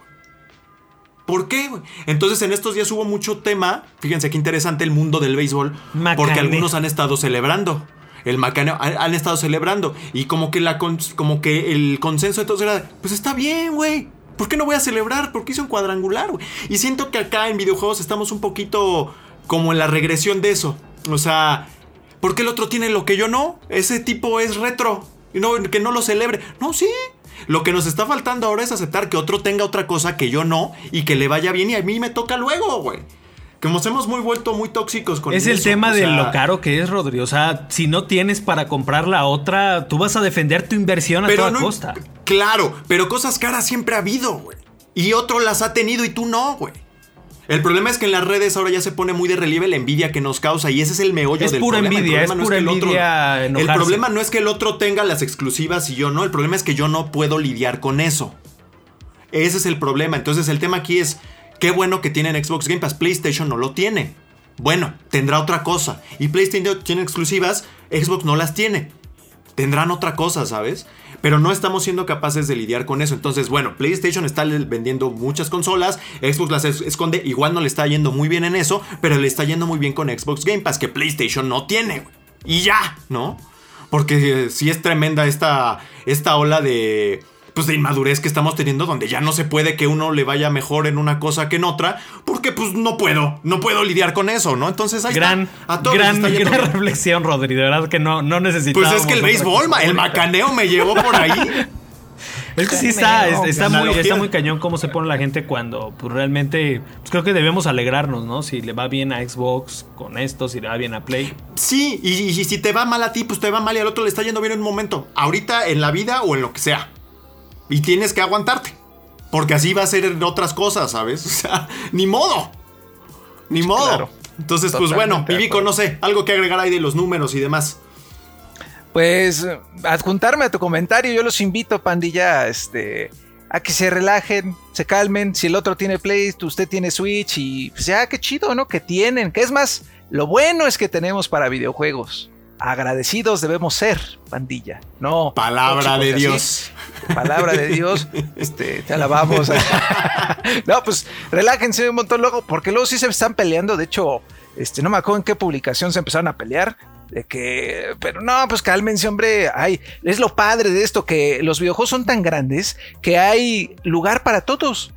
¿Por qué? Entonces en estos días hubo mucho tema, fíjense qué interesante el mundo del béisbol, porque algunos han estado celebrando. El macaneo, han, han estado celebrando. Y como que, la como que el consenso de todos era, pues está bien, güey. ¿Por qué no voy a celebrar? Porque hice un cuadrangular, güey. Y siento que acá en videojuegos estamos un poquito como en la regresión de eso. O sea, ¿por qué el otro tiene lo que yo no? Ese tipo es retro. Y no, que no lo celebre. No, sí. Lo que nos está faltando ahora es aceptar que otro tenga otra cosa que yo no y que le vaya bien y a mí me toca luego, güey. Que nos hemos muy vuelto muy tóxicos con Es el tema o de lo caro que es, Rodri. O sea, si no tienes para comprar la otra, tú vas a defender tu inversión a toda no- costa. Claro, pero cosas caras siempre ha habido, güey. Y otro las ha tenido y tú no, güey. El problema es que en las redes ahora ya se pone muy de relieve la envidia que nos causa y ese es el meollo Es del pura problema. El envidia, problema es pura que el otro- envidia El enojarse. problema no es que el otro tenga las exclusivas y yo no, el problema es que yo no puedo lidiar con eso. Ese es el problema. Entonces el tema aquí es, qué bueno que tienen Xbox Game Pass, PlayStation no lo tiene. Bueno, tendrá otra cosa. Y PlayStation tiene exclusivas, Xbox no las tiene. Tendrán otra cosa, ¿sabes? Pero no estamos siendo capaces de lidiar con eso. Entonces, bueno, PlayStation está vendiendo muchas consolas, Xbox las es- esconde, igual no le está yendo muy bien en eso, pero le está yendo muy bien con Xbox Game Pass, que PlayStation no tiene. Y ya, ¿no? Porque eh, sí es tremenda esta, esta ola de pues de inmadurez que estamos teniendo donde ya no se puede que uno le vaya mejor en una cosa que en otra porque pues no puedo, no puedo lidiar con eso, ¿no? Entonces ahí Gran, está. A todos gran, está reflexión, Rodri. De verdad que no, no necesitamos. Pues es que el béisbol, el macaneo me llevó por ahí. Es que sí está, es- está, muy, está muy cañón cómo se pone la gente cuando pues, realmente pues, creo que debemos alegrarnos, ¿no? Si le va bien a Xbox con esto, si le va bien a Play. Sí, y, y- y si te va mal a ti, pues te va mal y al otro le está yendo bien en un momento. Ahorita en la vida o en lo que sea. Y tienes que aguantarte. Porque así va a ser en otras cosas, ¿sabes? O sea, ni modo. Ni modo. claro. Entonces, pues bueno, Vivico, no sé, algo que agregar ahí de los números y demás. Pues adjuntarme a tu comentario, yo los invito, pandilla, este, a que se relajen, se calmen. Si el otro tiene Play, usted tiene Switch y pues ya, qué chido, ¿no? Que tienen. Que es más, lo bueno es que tenemos para videojuegos. Agradecidos debemos ser, pandilla. No. Palabra de así. Dios. Palabra de Dios, este, te alabamos. no, pues relájense un montón luego, porque luego sí se están peleando. De hecho, este, no me acuerdo en qué publicación se empezaron a pelear. De que, pero no, pues cálmense, hombre. Ay, es lo padre de esto, que los videojuegos son tan grandes que hay lugar para todos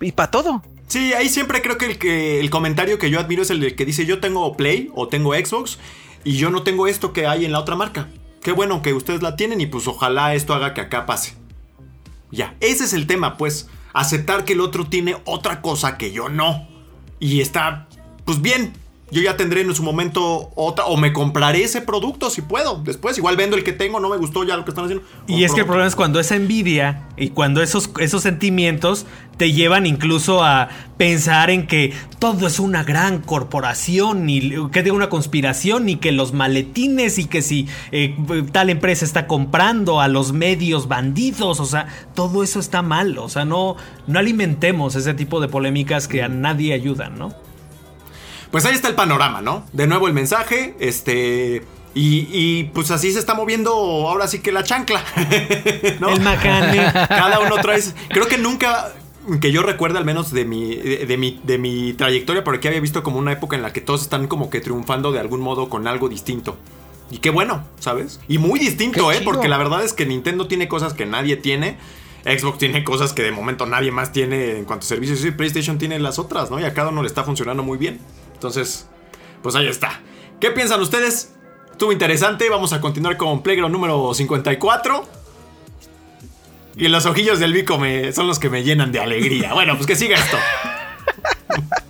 y para todo. Sí, ahí siempre creo que el, que el comentario que yo admiro es el que dice yo tengo Play o tengo Xbox y yo no tengo esto que hay en la otra marca. Qué bueno que ustedes la tienen y pues ojalá esto haga que acá pase. Ya, ese es el tema, pues. Aceptar que el otro tiene otra cosa que yo no. Y está, pues bien. Yo ya tendré en su momento otra, o me compraré ese producto si puedo. Después, igual vendo el que tengo, no me gustó ya lo que están haciendo. Y es que el problema es cuando esa envidia y cuando esos, esos sentimientos te llevan incluso a pensar en que todo es una gran corporación y que diga una conspiración y que los maletines y que si eh, tal empresa está comprando a los medios bandidos, o sea, todo eso está mal, o sea, no, no alimentemos ese tipo de polémicas que a nadie ayudan, ¿no? Pues ahí está el panorama, ¿no? De nuevo el mensaje, este... Y, y, pues así se está moviendo ahora sí que la chancla. ¿no? El macane. Cada uno trae... Creo que nunca, que yo recuerde al menos de mi, de, de mi, de mi trayectoria, por aquí había visto como una época en la que todos están como que triunfando de algún modo con algo distinto. Y qué bueno, ¿sabes? Y muy distinto, Qué ¿eh? chido. Porque la verdad es que Nintendo tiene cosas que nadie tiene. Xbox tiene cosas que de momento nadie más tiene en cuanto a servicios. Y PlayStation tiene las otras, ¿no? Y a cada uno le está funcionando muy bien. Entonces, pues ahí está. ¿Qué piensan ustedes? Estuvo interesante. Vamos a continuar con Playground número 54. Y los ojillos del Vico me, son los que me llenan de alegría. Bueno, pues que siga esto.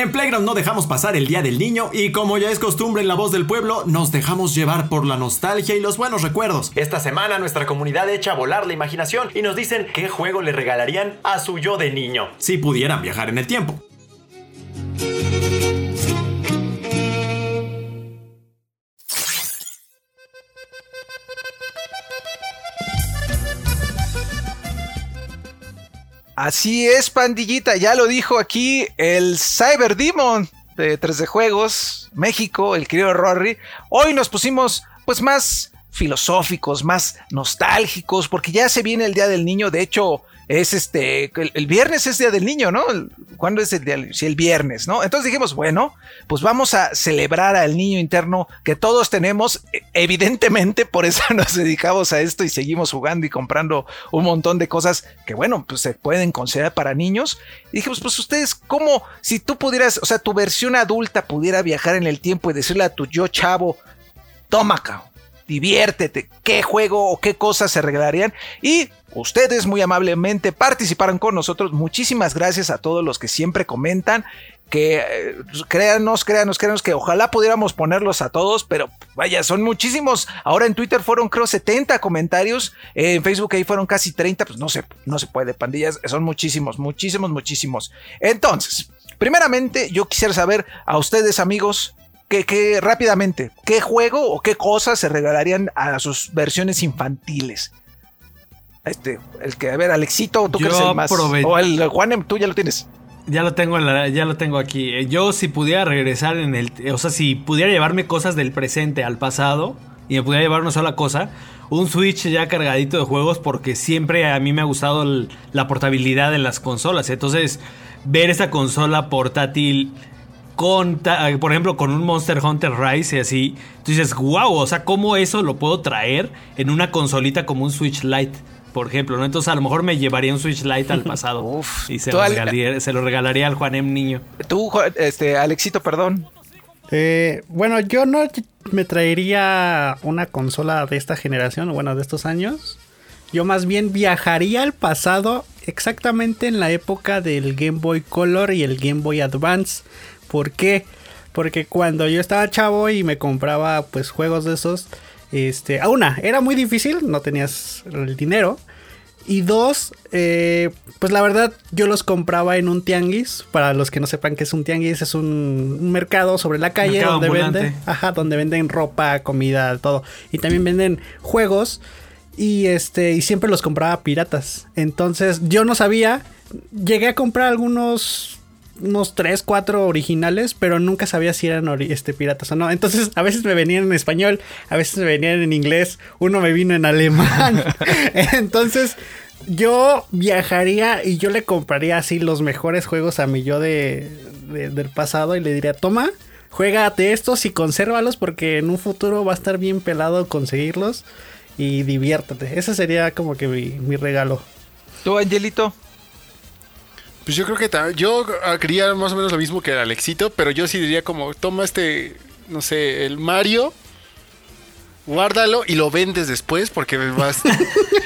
En Playground no dejamos pasar el Día del Niño y como ya es costumbre en La Voz del Pueblo, nos dejamos llevar por la nostalgia y los buenos recuerdos. Esta semana nuestra comunidad echa a volar la imaginación y nos dicen qué juego le regalarían a su yo de niño, si pudieran viajar en el tiempo. Así es, pandillita, ya lo dijo aquí el Cyber Demon de 3D Juegos, México, el querido Rory. Hoy nos pusimos pues más filosóficos, más nostálgicos, porque ya se viene el Día del Niño, de hecho es este, el, viernes es Día del Niño, ¿no? ¿Cuándo es el día? Sí, el viernes, ¿no? Entonces dijimos, bueno, pues vamos a celebrar al niño interno que todos tenemos, E- evidentemente por eso nos dedicamos a esto y seguimos jugando y comprando un montón de cosas que, bueno, pues se pueden considerar para niños. Y dijimos, pues ustedes, ¿cómo, si tú pudieras, o sea, tu versión adulta pudiera viajar en el tiempo y decirle a tu yo chavo, toma, cabrón, diviértete, qué juego o qué cosas se regalarían. Y ustedes muy amablemente participaron con nosotros. Muchísimas gracias a todos los que siempre comentan. Que eh, créanos, créanos, créanos que ojalá pudiéramos ponerlos a todos, pero vaya, son muchísimos. Ahora en Twitter fueron creo 70 comentarios, eh, en Facebook ahí fueron casi 30, pues no se, no se puede, pandillas, son muchísimos, muchísimos, muchísimos. Entonces, primeramente yo quisiera saber a ustedes amigos, que, que rápidamente, ¿qué juego o qué cosas se regalarían a sus versiones infantiles? Este, el que, a ver, Alexito, tú eres el más. O el Juanem, tú ya lo tienes. Ya lo tengo en la- ya lo tengo aquí. Eh, Yo si pudiera regresar en el, o sea, si pudiera llevarme cosas del presente al pasado y me pudiera llevar una sola cosa, un Switch ya cargadito de juegos porque siempre a mí me ha gustado el- la portabilidad de las consolas. Entonces, ver esta consola portátil con, por ejemplo, con un Monster Hunter Rise y así, tú dices, wow, o sea, ¿cómo eso lo puedo traer en una consolita como un Switch Lite? Por ejemplo, ¿no? Entonces a lo mejor me llevaría un Switch Lite al pasado. Uf. y se lo, regalaría, se lo regalaría al Juanem niño. Tú, este, Alexito, perdón. Eh, bueno, yo no me traería una consola de esta generación, o bueno, de estos años. Yo más bien viajaría al pasado exactamente en la época del Game Boy Color y el Game Boy Advance. ¿Por qué? Porque cuando yo estaba chavo y me compraba pues juegos de esos, este, a una, era muy difícil, no tenías el dinero. Y dos, eh, pues la verdad yo los compraba en un tianguis. Para los que no sepan qué es un tianguis, es un, mercado sobre la calle Mercado donde ambulante. venden, ajá, donde venden ropa, comida, todo. Y también venden juegos. Y este, y siempre los compraba piratas. Entonces, yo no sabía. Llegué a comprar algunos. Unos 3, 4 originales, pero nunca sabía si eran este, piratas o no. Entonces, a veces me venían en español, a veces me venían en inglés, uno me vino en alemán. Entonces, yo viajaría y yo le compraría así los mejores juegos a mi yo de, de- del pasado y le diría, toma, juégate estos y consérvalos porque en un futuro va a estar bien pelado conseguirlos y diviértate. Ese sería como que mi, mi regalo. Tú, Angelito. Pues yo creo que yo haría más o menos lo mismo que el Alexito, pero yo sí diría como, toma este, no sé, el Mario, guárdalo y lo vendes después porque vas...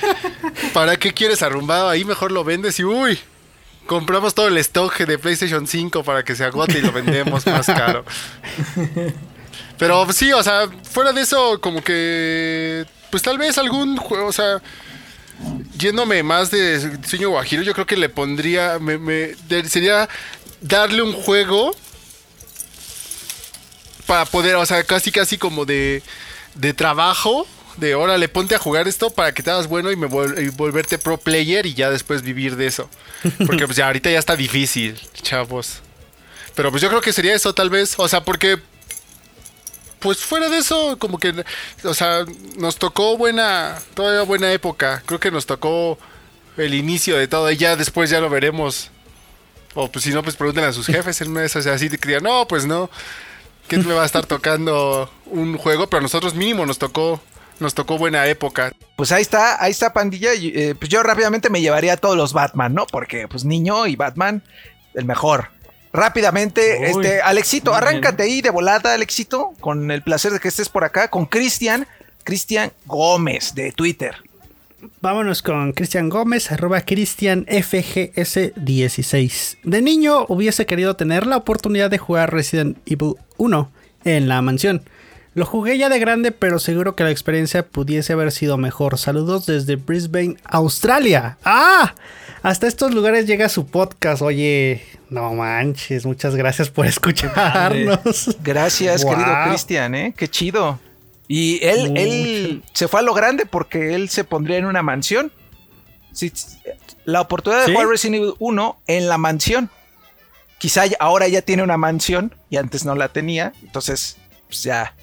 ¿Para qué quieres arrumbado ahí? Mejor lo vendes y uy, compramos todo el stock de PlayStation 5 para que se agote y lo vendemos más caro. Pero sí, o sea, fuera de eso, como que, pues tal vez algún juego, o sea, yéndome más de sueño guajiro, yo creo que le pondría, me, sería darle un juego para poder, o sea, casi casi como de, de trabajo, de órale, ponte a jugar esto para que te hagas bueno y, me vol- y volverte pro player y ya después vivir de eso. Porque pues ya ahorita ya está difícil, chavos. Pero pues yo creo que sería eso tal vez, o sea, porque pues fuera de eso, como que, o sea, nos tocó buena, todavía buena época. Creo que nos tocó el inicio de todo y ya después ya lo veremos. O pues si no, pues pregúntenle a sus jefes en una de esas, así que digan, no, pues no, que me va a estar tocando un juego, pero a nosotros mínimo nos tocó, nos tocó buena época. Pues ahí está, ahí está pandilla. eh, pues yo rápidamente me llevaría a todos los Batman, ¿no? Porque pues niño y Batman, el mejor. Rápidamente, Uy, este, Alexito, muy bien. arráncate ahí de volada, Alexito, con el placer de que estés por acá, con Cristian, Cristian Gómez de Twitter. Vámonos con Cristian Gómez, arroba Cristian FGS16. De niño hubiese querido tener la oportunidad de jugar Resident Evil 1 en la mansión. Lo jugué ya de grande, pero seguro que la experiencia pudiese haber sido mejor. Saludos desde Brisbane, Australia. ¡Ah! Hasta estos lugares llega su podcast. Oye, no manches, muchas gracias por escucharnos. Gracias, Wow. querido Cristian, ¿eh? Qué chido. Y él, Mucho. él se fue a lo grande porque él se pondría en una mansión. La oportunidad de ¿Sí? jugar Resident Evil 1 en la mansión. Quizá ahora ya tiene una mansión y antes no la tenía. Entonces, pues ya,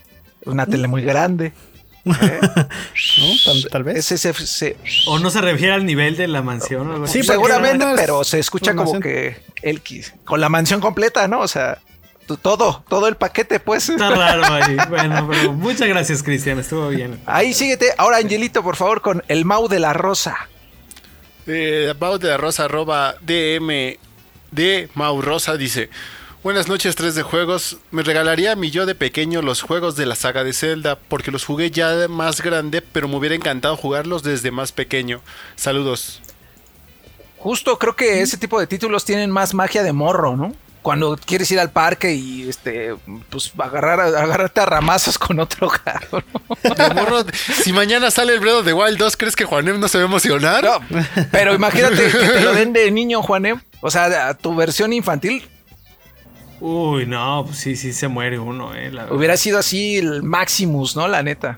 una tele muy grande. ¿eh? ¿No? Tal, tal vez. Ese O no se refiere al nivel de la mansión o algo así. Sí, seguramente, no pero se escucha como mansión. que él quis- con la mansión completa, ¿no? O sea, todo, todo el paquete, pues. Está raro ahí. Bueno, pero muchas gracias, Cristian. Estuvo bien. Ahí síguete. Ahora, Angelito, por favor, con el Mau de la Rosa. Eh, about de la Rosa, arroba DM de Maurosa dice: Buenas noches, 3 de juegos. Me regalaría a mi yo de pequeño los juegos de la saga de Zelda, porque los jugué ya de más grande, pero me hubiera encantado jugarlos desde más pequeño. Saludos. Justo creo que ese tipo de títulos tienen más magia de morro, ¿no? Cuando quieres ir al parque y este, pues agarrar, agarrarte a ramazos con otro gato. ¿no? De morro, si mañana sale el of the Wild 2, ¿crees que Juanem no se va a emocionar? No, pero imagínate que te lo den de niño, Juanem. O sea, a tu versión infantil Uy, no, pues sí, sí se muere uno, eh. la hubiera sido así el Maximus, ¿no? La neta.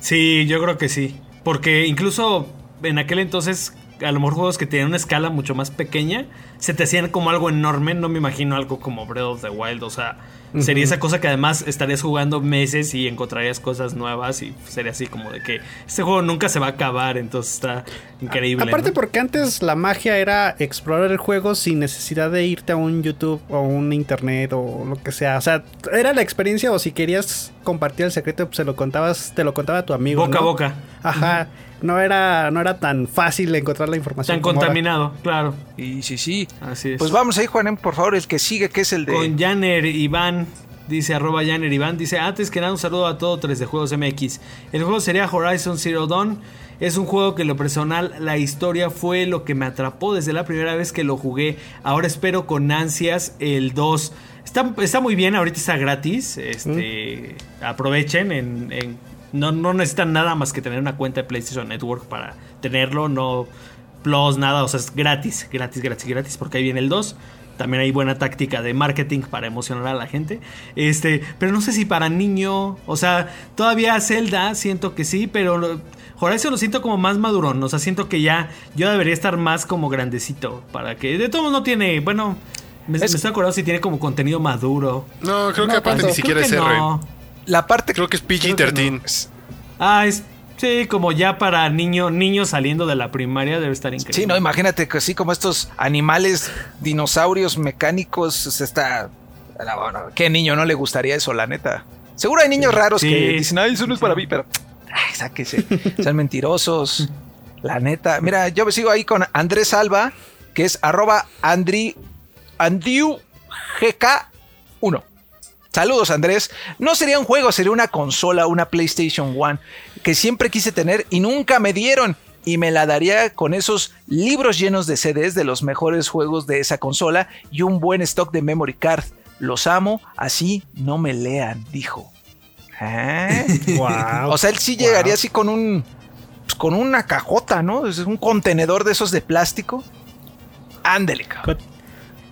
Sí, yo creo que sí. Porque incluso en aquel entonces, a lo mejor juegos que tenían una escala mucho más pequeña, se te hacían como algo enorme. No me imagino algo como Breath of the Wild. O sea, sería esa cosa que además estarías jugando meses y encontrarías cosas nuevas. Y sería así como de que este juego nunca se va a acabar. Entonces está increíble. Aparte ¿no? porque antes la magia era explorar el juego sin necesidad de irte a un YouTube o un internet o lo que sea. O sea, era la experiencia o si querías compartir el secreto, pues se lo contabas, te lo contaba tu amigo. boca a boca. Ajá. No era, no era tan fácil encontrar la información. Tan ahora. contaminado, claro. Y sí, sí. Así es. Pues vamos ahí, Juanem, por favor, el que sigue, que es el de. Con Janer Iván, dice arroba Janer Iván, dice antes que nada un saludo a todo 3 de Juegos MX. El juego sería Horizon Zero Dawn. Es un juego que en lo personal la historia fue lo que me atrapó desde la primera vez que lo jugué. Ahora espero con ansias el 2. Está, está muy bien, ahorita está gratis. Este, Aprovechen. En, en- no, no necesitan nada más que tener una cuenta de PlayStation Network para tenerlo. No plus, nada. O sea, es gratis, gratis, gratis, gratis. Porque ahí viene el 2. También hay buena táctica de marketing para emocionar a la gente. Este, pero no sé si para niño. O sea, todavía Zelda siento que sí, pero Horizon lo siento como más madurón. O sea, siento que ya yo debería estar más como grandecito. Para que. De todos modos no tiene. Bueno. Me, Es- me estoy acordando si tiene como contenido maduro. No, creo que aparte tanto. ni siquiera Creo es R. no. La parte. Creo que es creo que PG-13. no. Es- Ah, es. Sí, como ya para niño, niños saliendo de la primaria debe estar increíble. Sí, no, imagínate que así como estos animales, dinosaurios mecánicos, se está. bueno, ¿Qué niño no le gustaría eso, la neta? Seguro hay niños raros Sí. que dicen, ay, eso no es para mí, pero. Ay, sáquese. Son mentirosos. La neta. Mira, yo sigo ahí con Andrés Alba, que es arroba Andri, Andrew GK1. Saludos Andrés. No sería un juego, sería una consola, una PlayStation One, que siempre quise tener y nunca me dieron. Y me la daría con esos libros llenos de CDs de los mejores juegos de esa consola y un buen stock de memory card. Los amo, así no me lean, dijo. ¿Eh? Guau, O sea, él sí llegaría así con un. pues, con una cajota, ¿no? Es un contenedor de esos de plástico. Ándele, cabrón. Con,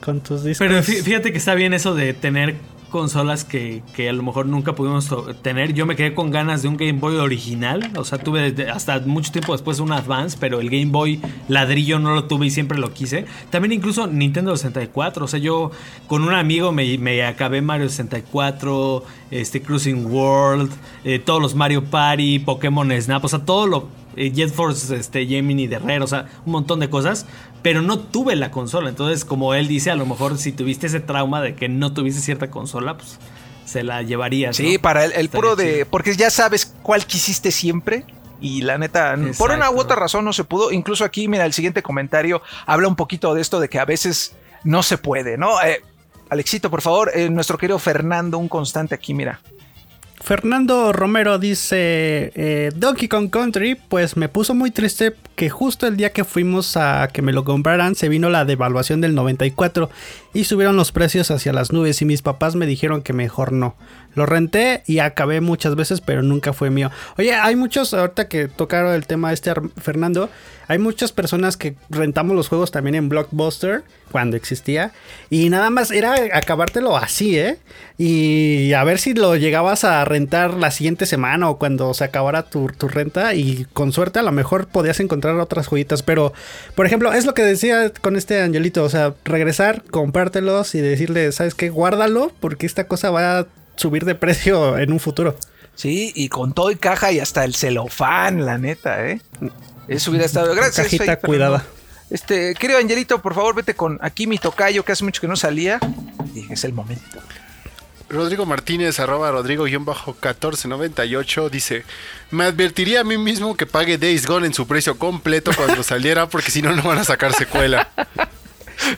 con tus discos. Pero fí- fíjate que está bien eso de tener consolas que, que a lo mejor nunca pudimos tener. Yo me quedé con ganas de un Game Boy original. O sea, tuve hasta mucho tiempo después un Advance, pero el Game Boy ladrillo no lo tuve y siempre lo quise. También incluso Nintendo 64. O sea, yo con un amigo me, me acabé Mario 64, este Cruising World, eh, todos los Mario Party, Pokémon Snap. O sea, todo lo... eh, Jet Force, este, Gemini de Rare, o sea, un montón de cosas, pero no tuve la consola. Entonces, como él dice, a lo mejor si tuviste ese trauma de que no tuviste cierta consola, pues se la llevarías. Sí, ¿no? para el, puro de. chido. Porque ya sabes cuál quisiste siempre. Y la neta, por una u otra razón no se pudo. Incluso aquí, mira, el siguiente comentario habla un poquito de esto de que a veces no se puede, ¿no? Eh, Alexito, por favor, eh, nuestro querido Fernando, un constante aquí, mira. Fernando Romero dice, eh, Donkey Kong Country, pues me puso muy triste que justo el día que fuimos a que me lo compraran se vino la devaluación del 94 y subieron los precios hacia las nubes y mis papás me dijeron que mejor no. Lo renté y acabé muchas veces, pero nunca fue mío. Oye, hay muchos, ahorita que tocaron el tema este Fernando, hay muchas personas que rentamos los juegos también en Blockbuster cuando existía y nada más era acabártelo así, ¿eh? Y a ver si lo llegabas a rentar la siguiente semana o cuando se acabara tu, tu renta y con suerte a lo mejor podías encontrar otras joyitas, pero por ejemplo, es lo que decía con este Angelito, o sea, regresar, comprártelos y decirle, ¿sabes qué? Guárdalo porque esta cosa va a subir de precio en un futuro. Sí, y con todo y caja y hasta el celofán, la neta, ¿eh? Eso hubiera estado. Gracias. Cajita cuidada. Este, querido Angelito, por favor, vete con aquí mi tocayo, que hace mucho que no salía. Y es el momento. Rodrigo Martínez, arroba Rodrigo-1498, dice: Me advertiría a mí mismo que pague Days Gone en su precio completo cuando saliera, porque si no, no van a sacar secuela.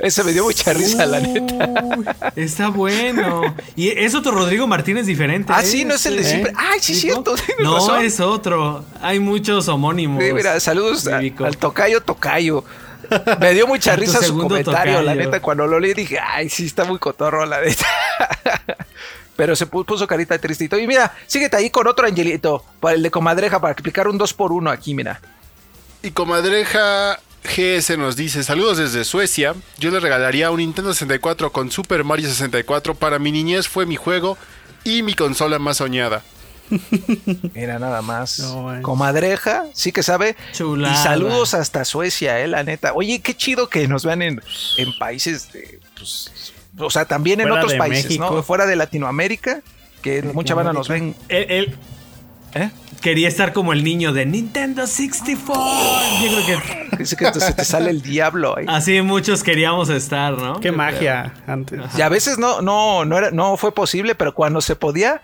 Ese me dio mucha risa, la neta. Está bueno. Y es otro Rodrigo Martínez diferente. Ah, ¿eh? sí, no es el de ¿Eh? siempre. Ay, sí, ¿no? cierto, No, razón. es otro. Hay muchos homónimos. Sí, mira, saludos a- al tocayo tocayo. Me dio mucha risa su comentario, la tocayo. neta. Cuando lo leí dije, ay, sí, está muy cotorro, la neta. Pero se pu- puso carita tristito. Y mira, síguete ahí con otro angelito, para el de comadreja, para explicar un 2 por 1 aquí, mira. Y comadreja GS nos dice: Saludos desde Suecia. Yo le regalaría un Nintendo 64 con Super Mario 64. Para mi niñez fue mi juego y mi consola más soñada. Mira, nada más. No. Comadreja, sí que sabe. Chulada. Y saludos hasta Suecia, eh, la neta. Oye, qué chido que nos vean en, en países de, pues, o sea, también en otros países, ¿no? México. Fuera de Latinoamérica, que mucha banda nos ven. Él ¿eh? Quería estar como el niño de Nintendo 64. Yo creo que Dice que te- se te sale el diablo ahí. así muchos queríamos estar, ¿no? Qué Yo magia antes. Y a veces no, no, no, era, no fue posible, pero cuando se podía,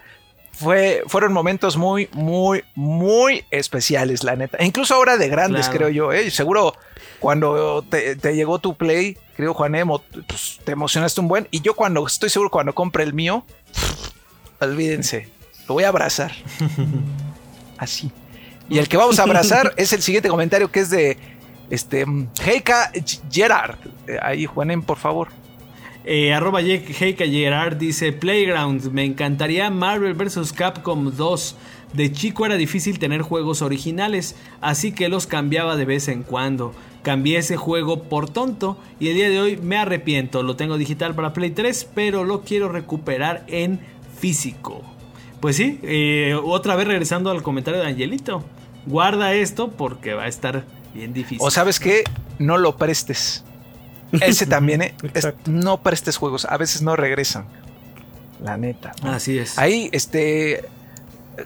fue, fueron momentos muy, muy, muy especiales, la neta. E incluso ahora de grandes, Claro. creo yo. ¿eh? Seguro cuando te, te llegó tu Play, creo Juanemo, pues, te emocionaste un buen. Y yo cuando, estoy seguro cuando compre el mío, olvídense, lo voy a abrazar. Así. Y el que vamos a abrazar es el siguiente comentario que es de este Heika Gerard. Eh, Ahí, Juanem, por favor. Eh, arroba Heika Gerard dice Playground, me encantaría Marvel vs. Capcom 2. De chico era difícil tener juegos originales, así que los cambiaba de vez en cuando. Cambié ese juego por tonto y el día de hoy me arrepiento. Lo tengo digital para Play 3, pero lo quiero recuperar en físico. Pues sí, eh, otra vez regresando al comentario de Angelito. Guarda esto porque va a estar bien difícil. O sabes qué, no lo prestes. Ese también, ¿eh? Es- no prestes juegos, a veces no regresan. La neta. Así es. Ahí, este.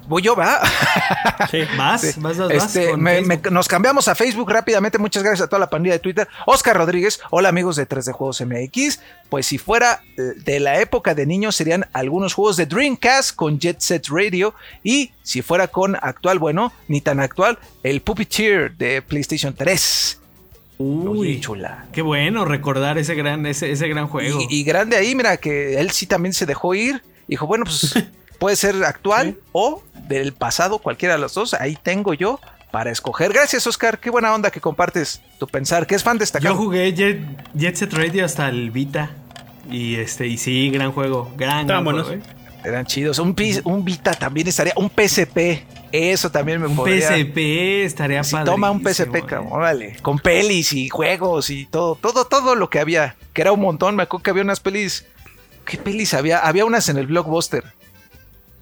Voy yo, ¿va? Sí. ¿Vas? Sí. ¿Vas, vas, vas Este, me- me- Facebook? nos cambiamos a Facebook rápidamente. Muchas gracias a toda la pandilla de Twitter. Oscar Rodríguez, hola amigos de 3D Juegos MX. Pues si fuera eh, de la época de niños serían algunos juegos de Dreamcast con Jet Set Radio. Y si fuera con actual, bueno, ni tan actual, el Puppeteer de PlayStation 3. Uy, Oye, chula. qué bueno recordar ese gran, ese, ese gran juego. Y, y grande ahí, mira, que él sí también se dejó ir. Dijo, bueno, pues puede ser actual o del pasado, cualquiera de los dos. Ahí tengo yo para escoger. Gracias, Oscar. Qué buena onda que compartes tu pensar. Que es fan Yo destacado. jugué Jet, Jet Set Radio hasta el Vita. Y este, y sí, gran juego. Gran, gran juego, ¿eh? Eran chidos. Un, un Vita también estaría. Un PSP. Eso también me Un podría. PSP estaría Si padre. toma un PSP, cabrón, órale. Con pelis y juegos y todo, todo, todo lo que había. Que era un montón. Me acuerdo que había unas pelis. ¿Qué pelis había? Había unas en el Blockbuster.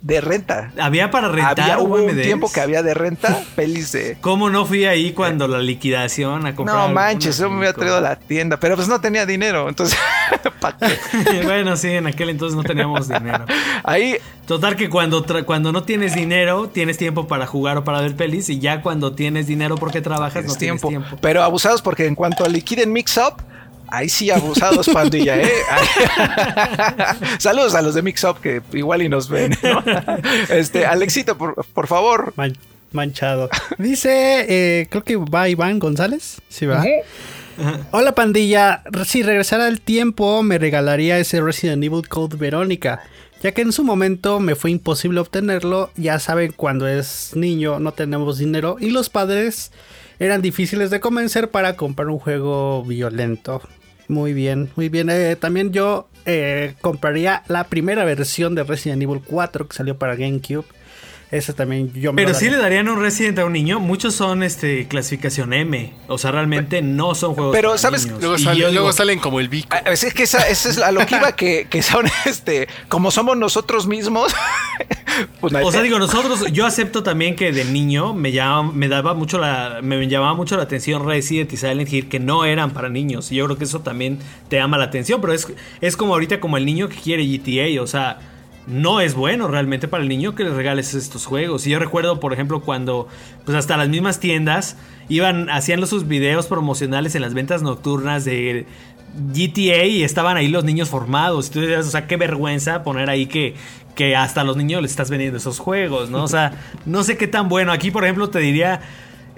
De renta. Había para rentar había hubo un tiempo que había de renta pelis de. ¿Cómo no fui ahí cuando la liquidación a comprar? No manches, yo me había traído a la tienda, pero pues no tenía dinero, entonces ¿pa' qué? bueno, sí, en aquel entonces no teníamos dinero. ahí Total que cuando, cuando no tienes dinero, tienes tiempo para jugar o para ver pelis. Y ya cuando tienes dinero porque trabajas, tienes no tiempo. tienes tiempo. Pero abusados porque en cuanto liquiden Mix Up, ahí sí abusados pandilla, ¿eh? Saludos a los de Mix Up que igual y nos ven. ¿no? Este, Alexito, por, por favor. Man- manchado. Dice, eh, creo que va Iván González. Sí, va. Hola pandilla, si regresara el tiempo me regalaría ese Resident Evil Code Verónica, ya que en su momento me fue imposible obtenerlo, ya saben cuando es niño no tenemos dinero y los padres eran difíciles de convencer para comprar un juego violento. Muy bien, muy bien. Eh, también yo eh, compraría la primera versión de Resident Evil 4 que salió para GameCube. Ese también yo me Pero lo sí le darían un Resident a un niño. Muchos son este clasificación M. O sea, realmente no son juegos. Pero, para ¿sabes? niños. Luego, Y sale- yo luego digo, salen como el bico. Ah, Es que esa, esa es a lo que iba, que, que son este, como somos nosotros mismos. pues O sea, digo, nosotros, yo acepto también que de niño me llama, me daba mucho la, me llamaba mucho la atención Resident y Silent Hill que no eran para niños. Y yo creo que eso también te llama la atención, pero es, es como ahorita como el niño que quiere GTA, o sea, no es bueno realmente para el niño que le regales estos juegos. Y yo recuerdo, por ejemplo, cuando pues hasta las mismas tiendas iban, hacían sus videos promocionales en las ventas nocturnas de GTA y estaban ahí los niños formados. Y tú decías, o sea, qué vergüenza poner ahí que, que hasta a los niños les estás vendiendo esos juegos, ¿no? O sea, no sé qué tan bueno. Aquí, por ejemplo, te diría,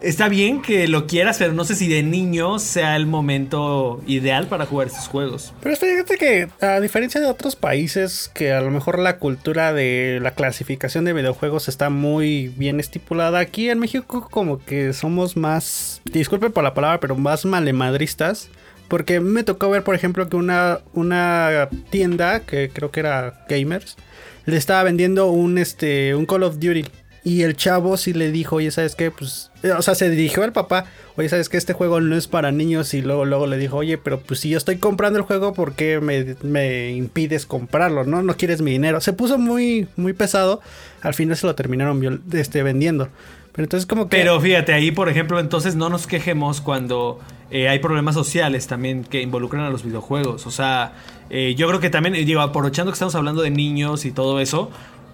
está bien que lo quieras, pero no sé si de niño sea el momento ideal para jugar estos juegos. Pero fíjate que a diferencia de otros países que a lo mejor la cultura de la clasificación de videojuegos está muy bien estipulada, aquí en México como que somos más, disculpen por la palabra, pero más malemadristas. Porque me tocó ver, por ejemplo, que una, una tienda, que creo que era Gamers, le estaba vendiendo un, este, un Call of Duty. Y el chavo sí le dijo, oye, ¿sabes qué? Pues, eh, o sea, se dirigió al papá, oye, ¿sabes qué? Este juego no es para niños. Y luego, luego le dijo, oye, pero pues si yo estoy comprando el juego, ¿por qué me, me impides comprarlo? ¿No? No quieres mi dinero. Se puso muy, muy pesado. Al final se lo terminaron este, vendiendo. Pero entonces como que... Pero fíjate, ahí por ejemplo, entonces no nos quejemos cuando eh, hay problemas sociales también que involucran a los videojuegos. O sea, eh, yo creo que también, digo, aprovechando que estamos hablando de niños y todo eso,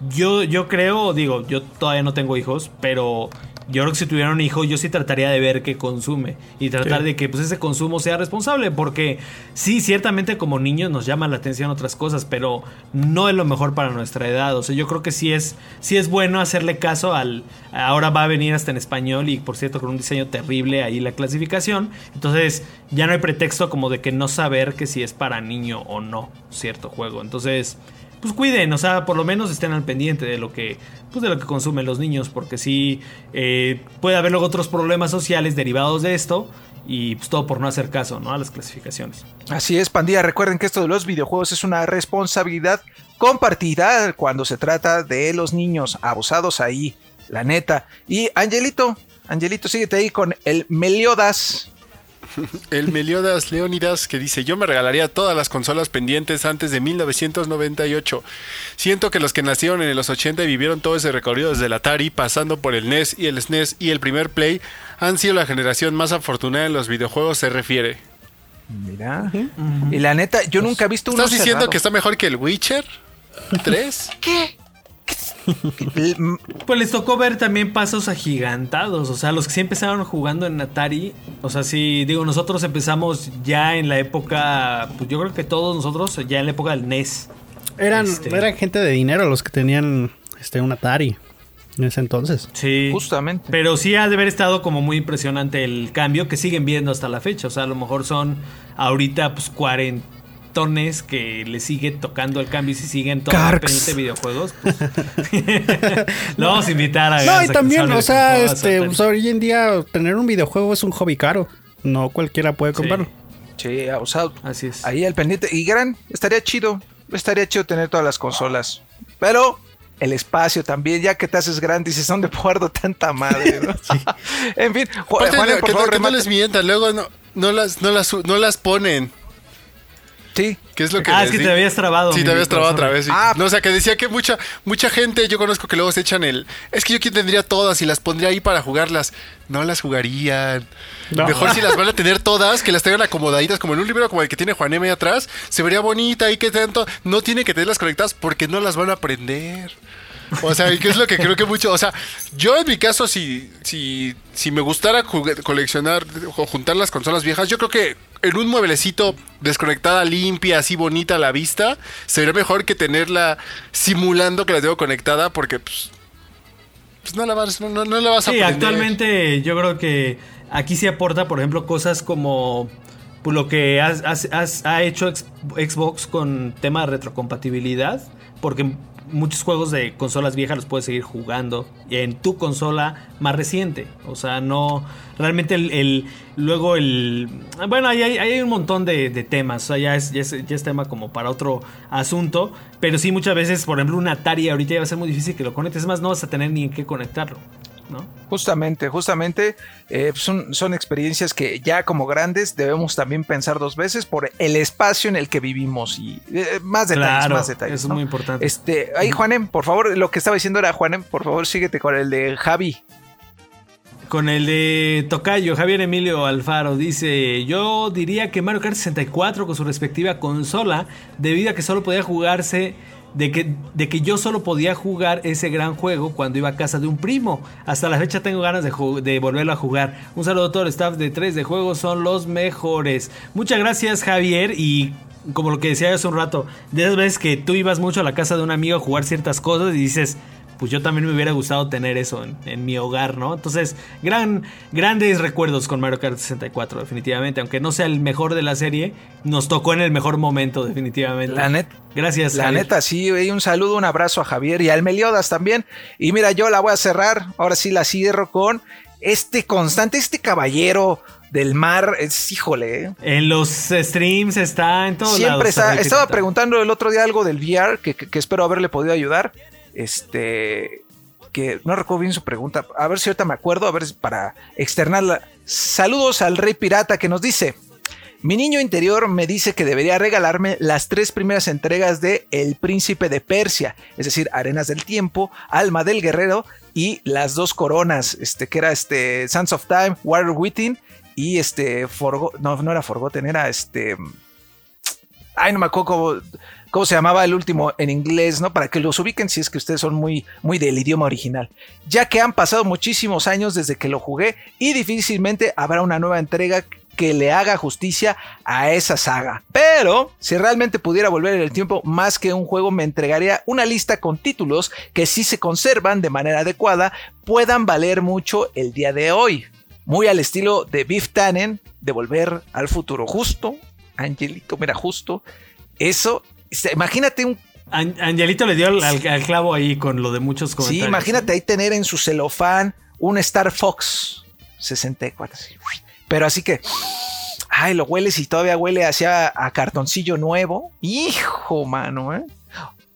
yo, yo creo, digo, yo todavía no tengo hijos, pero yo creo que si tuviera un hijo, yo sí trataría de ver qué consume y tratar Sí. de que pues ese consumo sea responsable, porque sí, ciertamente como niños nos llaman la atención otras cosas, pero no es lo mejor para nuestra edad. O sea, yo creo que sí es, sí es bueno hacerle caso al... Ahora va a venir hasta en español y por cierto con un diseño terrible ahí la clasificación. Entonces ya no hay pretexto como de que no saber que si es para niño o no cierto juego. Entonces pues cuiden, o sea, por lo menos estén al pendiente de lo que, pues de lo que consumen los niños, porque sí eh, puede haber luego otros problemas sociales derivados de esto y pues todo por no hacer caso, ¿no? A las clasificaciones. Así es, pandilla. Recuerden que esto de los videojuegos es una responsabilidad compartida cuando se trata de los niños abusados ahí, la neta. Y Angelito, Angelito, síguete ahí con el Meliodas. El Meliodas Leonidas que dice, yo me regalaría todas las consolas pendientes antes de 1998. Siento que los que nacieron en los 80 y vivieron todo ese recorrido desde el Atari, pasando por el NES y el SNES y el primer Play, han sido la generación más afortunada en los videojuegos se refiere. Mira. Y la neta, yo nunca he visto uno ¿Estás diciendo cerrado. que está mejor que el Witcher 3? L- m- Pues les tocó ver también pasos agigantados, o sea, los que sí empezaron jugando en Atari, o sea, sí, digo, nosotros empezamos ya en la época, pues yo creo que todos nosotros ya en la época del NES. Eran, Este. eran gente de dinero los que tenían este, un Atari en ese entonces. Sí. Justamente. Pero sí ha de haber estado como muy impresionante el cambio que siguen viendo hasta la fecha. O sea, a lo mejor son ahorita pues que le sigue tocando el cambio y si siguen todo Carks. pendiente de videojuegos. Pues, lo vamos a invitar a No, y también, o sea, este, pues, hoy en día tener un videojuego es un hobby caro. No cualquiera puede comprarlo. Sí, o sea, Así es. ahí al pendiente. Y gran, estaría chido. Estaría chido tener todas las consolas. Pero el espacio también, ya que te haces grande, dices, ¿dónde guardo tanta madre? no? en fin, Aparte, que, por no- favor, que no remate. les mientan, luego no, no, las, no, las, no las ponen. Sí, ¿Qué es lo que Ah, les es que di- te habías trabado. Sí, te habías trabado otra vez. sí. Ah. No, o sea, que decía que mucha mucha gente, yo conozco que luego se echan el... Es que yo aquí tendría todas y las pondría ahí para jugarlas. No las jugarían. No. Mejor si las van a tener todas, que las tengan acomodaditas, como en un libro como el que tiene Juan M atrás. Se vería bonita y que tanto... No tiene que tenerlas conectadas porque no las van a aprender. O sea, ¿y ¿qué es lo que creo que mucho? O sea, yo en mi caso, si, si, si me gustara coleccionar o juntar las consolas viejas, yo creo que en un mueblecito desconectada, limpia, así bonita a la vista, sería mejor que tenerla simulando que la tengo conectada porque pues, pues no, la vas, no, la vas a Sí, aprender. actualmente yo creo que aquí sí aporta, por ejemplo, cosas como pues, lo que has- has- has- ha hecho Xbox con tema de retrocompatibilidad, porque muchos juegos de consolas viejas los puedes seguir jugando en tu consola más reciente. O sea, no. Realmente el. luego el. Bueno, ahí hay, hay un montón de, de temas. O sea, ya es, ya, es, ya es tema como para otro asunto. Pero sí, muchas veces, por ejemplo, un Atari ahorita ya va a ser muy difícil que lo conectes. Es más, no vas a tener ni en qué conectarlo. ¿No? Justamente, justamente, eh, son, son experiencias que ya como grandes debemos también pensar dos veces por el espacio en el que vivimos y eh, más detalles, Claro, más detalles. eso es ¿no? muy importante. Este, ahí Juanem, por favor, lo que estaba diciendo era Juanem, por favor, síguete con el de Javi. Con el de Tocayo, Javier Emilio Alfaro dice, yo diría que Mario Kart 64 con su respectiva consola, debido a que solo podía jugarse, de que, de que yo solo podía jugar ese gran juego cuando iba a casa de un primo. Hasta la fecha tengo ganas de, de volverlo a jugar. Un saludo a todo el staff de 3 de juegos, son los mejores. Muchas gracias Javier y... Como lo que decía hace un rato, de esas veces que tú ibas mucho a la casa de un amigo a jugar ciertas cosas y dices, pues yo también me hubiera gustado tener eso en, en mi hogar, ¿no? Entonces, gran, grandes recuerdos con Mario Kart 64, definitivamente. Aunque no sea el mejor de la serie, nos tocó en el mejor momento, definitivamente. La net- Gracias, La Javier. neta, sí, güey, un saludo, un abrazo a Javier y al Meliodas también. Y mira, yo la voy a cerrar, ahora sí la cierro con este constante, este caballero del mar, es, híjole, eh. En los streams está en todos lados. Siempre está. Javier Estaba preguntando el otro día algo del VR que, que- que espero haberle podido ayudar. Este. que no recuerdo bien su pregunta. A ver si ahorita me acuerdo, a ver para externarla. Saludos al Rey Pirata que nos dice. Mi niño interior me dice que debería regalarme las tres primeras entregas de El Príncipe de Persia, es decir, Arenas del Tiempo, Alma del Guerrero y las dos coronas, este, que era este Sands of Time, Water Within y este Forgo no, no era Forgotten, era este Ay, no me acuerdo cómo, se llamaba el último en inglés, ¿no? Para que los ubiquen si es que ustedes son muy, muy del idioma original. Ya que han pasado muchísimos años desde que lo jugué y difícilmente habrá una nueva entrega que le haga justicia a esa saga. Pero si realmente pudiera volver en el tiempo más que un juego, me entregaría una lista con títulos que si se conservan de manera adecuada puedan valer mucho el día de hoy. Muy al estilo de Biff Tannen de Volver al Futuro. Justo, Angelito, mira, justo. Eso, imagínate un An- Angelito le dio al, al- al clavo ahí con lo de muchos Sí, comentarios. imagínate ahí tener en su celofán un Star Fox 64. así. Pero así que, ay, lo hueles y todavía huele hacia a cartoncillo nuevo. Hijo, mano, ¿eh?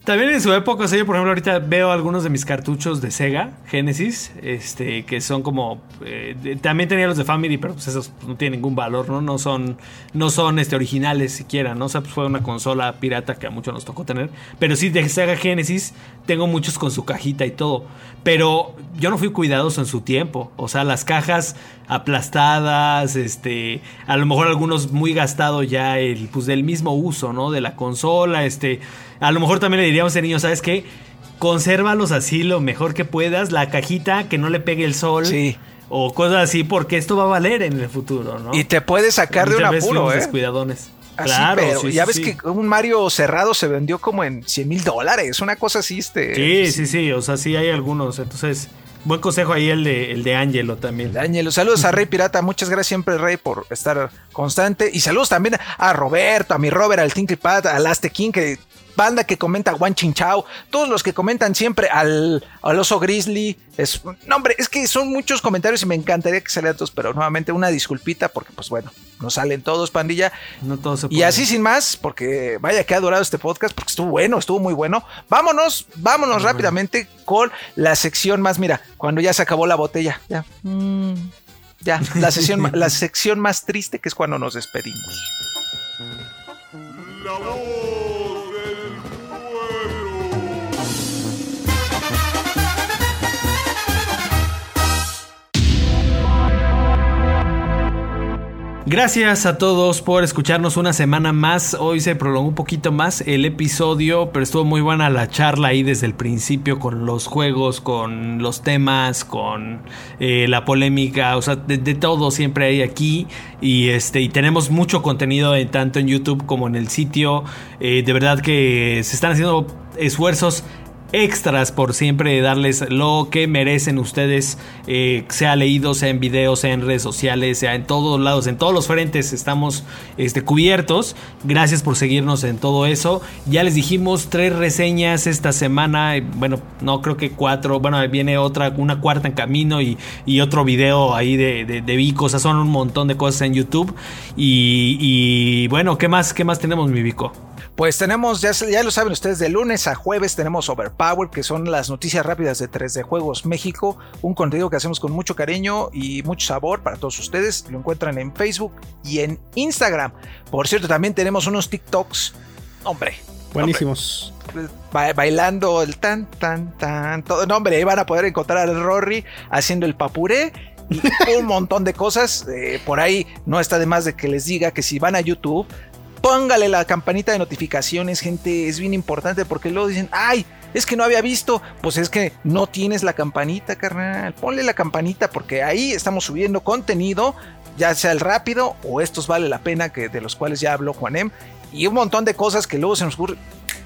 También en su época, o sea, yo por ejemplo ahorita veo algunos de mis cartuchos de Sega Genesis, este, que son como, eh, también tenía los de Family, pero pues esos no tienen ningún valor, ¿no? No son, no son, este, originales siquiera, ¿no? O sea, pues fue una consola pirata que a muchos nos tocó tener, pero sí de Sega Genesis tengo muchos con su cajita y todo, pero yo no fui cuidadoso en su tiempo, o sea, las cajas aplastadas, este, a lo mejor algunos muy gastado ya el, pues del mismo uso, ¿no? De la consola, este, a lo mejor también le diríamos a niño, ¿sabes qué? Consérvalos así lo mejor que puedas, la cajita que no le pegue el sol. Sí. O cosas así, porque esto va a valer en el futuro, ¿no? Y te puede sacar de un apuro, ¿eh? descuidadones. Así, claro, pero sí, ya sí, ves sí. que un Mario cerrado se vendió como en 100 mil dólares, una cosa así, este. Sí, sí, sí, o sea, sí hay algunos. Entonces, buen consejo ahí el de, el de Angelo también. Daniel, saludos a Rey Pirata, muchas gracias siempre Rey por estar constante y saludos también a Roberto, a mi Robert, al Tinky Pad, al Azte King, que banda que comenta Juan Chinchao, todos los que comentan siempre al, al oso grizzly, es, no hombre, es que son muchos comentarios y me encantaría que salieran todos, pero nuevamente una disculpita porque pues bueno, no salen todos pandilla No todo se y así sin más, porque vaya que ha durado este podcast, porque estuvo bueno, estuvo muy bueno. Vámonos, vámonos rápidamente con la sección más, mira, cuando ya se acabó la botella. Ya. Mm, ya, la, sesión, la sección más triste que es cuando nos despedimos. La Gracias a todos por escucharnos una semana más. Hoy se prolongó un poquito más el episodio, pero estuvo muy buena la charla ahí desde el principio con los juegos, con los temas, con eh, la polémica, o sea, de, de todo siempre hay aquí y este y tenemos mucho contenido en- tanto en YouTube como en el sitio. Eh, de verdad que se están haciendo esfuerzos extras por siempre darles lo que merecen ustedes, eh, sea leído, sea en videos, sea en redes sociales, sea en todos lados, en todos los frentes estamos este, cubiertos. Gracias por seguirnos en todo eso. Ya les dijimos tres reseñas esta semana, bueno, no creo que cuatro, bueno, viene otra, una cuarta en camino y, y otro video ahí de, de, de Vico, o sea, son un montón de cosas en YouTube. Y, y bueno, ¿qué más, qué más tenemos, mi Vico? Pues tenemos, ya, ya lo saben ustedes, de lunes a jueves tenemos Overpower, que son las noticias rápidas de 3D Juegos México, un contenido que hacemos con mucho cariño y mucho sabor para todos ustedes. Lo encuentran en Facebook y en Instagram. Por cierto, también tenemos unos TikToks, hombre, Buenísimos. ba- bailando el tan, tan, tan, todo. No, hombre, ahí van a poder encontrar al Rory haciendo el papuré y un montón de cosas. Eh, por ahí no está de más de que les diga que si van a YouTube, póngale la campanita de notificaciones, gente. Es bien importante porque luego dicen, ay, es que no había visto. Pues es que no tienes la campanita, carnal. Ponle la campanita porque ahí estamos subiendo contenido, ya sea el rápido o estos vale la pena, que de los cuales ya habló Juanem. Y un montón de cosas que luego se nos ocurre.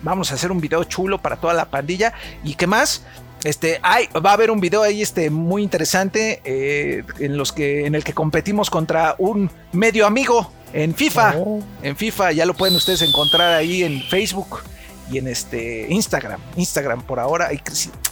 Vamos a hacer un video chulo para toda la pandilla. ¿Y qué más? Este, hay, va a haber un video ahí este, muy interesante eh, en, los que, en el que competimos contra un medio amigo en FIFA. En FIFA ya lo pueden ustedes encontrar ahí en Facebook y en este Instagram. Instagram por ahora.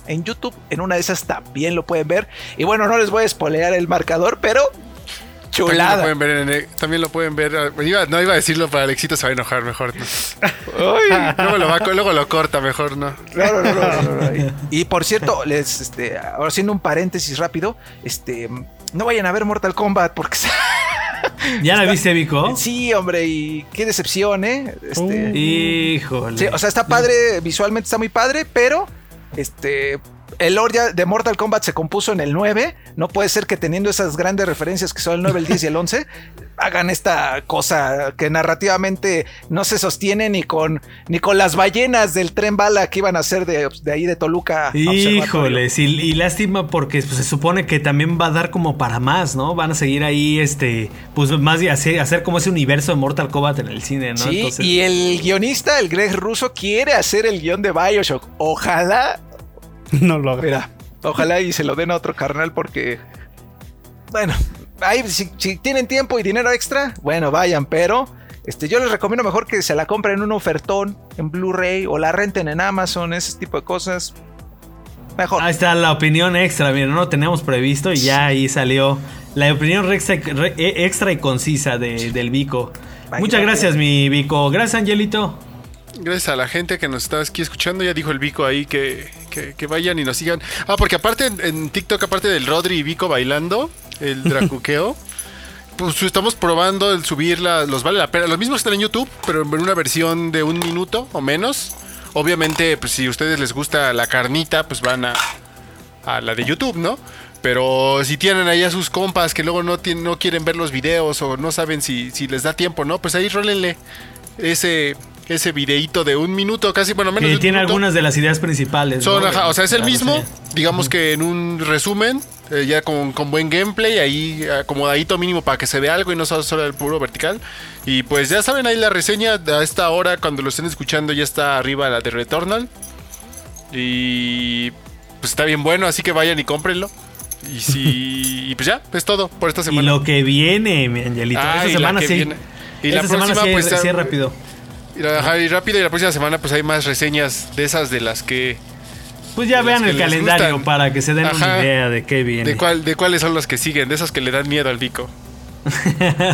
En YouTube, en una de esas también lo pueden ver. Y bueno, no les voy a spoilear el marcador, pero También lo Chulada. pueden ver, en- también lo pueden ver. iba- no iba a decirlo para Alexito, se va a enojar mejor. no. Ay. Luego, lo va- luego lo corta mejor, ¿no? No, no, no, no, no, no. Y, y por cierto, les, este, ahora haciendo un paréntesis rápido, este, no vayan a ver Mortal Kombat porque ¿Ya la viste, Vico? sí, hombre, y qué decepción, ¿eh? Este, Híjole. sí, o sea, está padre, visualmente está muy padre, pero este el lore de Mortal Kombat se compuso en el 9. No puede ser que teniendo esas grandes referencias que son el 9, el 10 y el 11, hagan esta cosa que narrativamente no se sostiene ni con, ni con las ballenas del tren bala que iban a ser de, de ahí de Toluca. Híjoles, y, y lástima porque pues, se supone que también va a dar como para más, ¿no? Van a seguir ahí, este, pues más de hacer, hacer como ese universo de Mortal Kombat en el cine, ¿no? Sí, Entonces- y el guionista, el Greg Russo, quiere hacer el guion de Bioshock. Ojalá, No lo haga. mira, ojalá y se lo den a otro carnal porque, bueno, ahí si, si tienen tiempo y dinero extra, bueno, vayan, pero este, yo les recomiendo mejor que se la compren en un ofertón, en Blu-ray o la renten en Amazon, ese tipo de cosas. Mejor. Ahí está la opinión extra, miren, no lo teníamos previsto y ya ahí salió la opinión extra, e- extra y concisa de- del Vico. Vaya, Muchas gracias, mi Vico. Gracias, Angelito. Gracias a la gente que nos está aquí escuchando. Ya dijo el Vico ahí que, que- que vayan y nos sigan. Ah, porque aparte en, en TikTok, aparte del Rodri y Vico bailando, el dracuqueo, pues estamos probando el subir la- los vale la pena. Los mismos están en YouTube, pero en una versión de un minuto o menos. Obviamente, pues si a ustedes les gusta la carnita, pues van a, a la de YouTube, ¿no? Pero si tienen ahí a sus compas que luego no, tienen, no quieren ver los videos o no saben si, si les da tiempo, ¿no? Pues ahí rólenle ese, ese videíto de un minuto, casi, bueno, menos un tiene minuto. algunas de las ideas principales. Son, ¿no? ajá, o sea, es el La mismo, digamos que en un resumen, eh, ya con, con buen gameplay, ahí acomodadito mínimo para que se vea algo y no solo, solo el puro vertical. Y pues ya saben, ahí la reseña a esta hora, cuando lo estén escuchando, ya está arriba la de Returnal. Y pues está bien bueno, así que vayan y cómprenlo. Y si. y pues ya, es todo por esta Y semana. lo que viene, mi Angelito. Ah, y Esta la semana sí. viene. Y la Esta semana próxima, sí, pues, sí, rápido. Y, ajá, y rápido, y la próxima semana, pues hay más reseñas de esas de las que. Pues ya vean el calendario gustan. para que se den una Ajá. idea de qué viene. ¿De, cuál, ¿De cuáles son los que siguen? De esas que le dan miedo al Vico.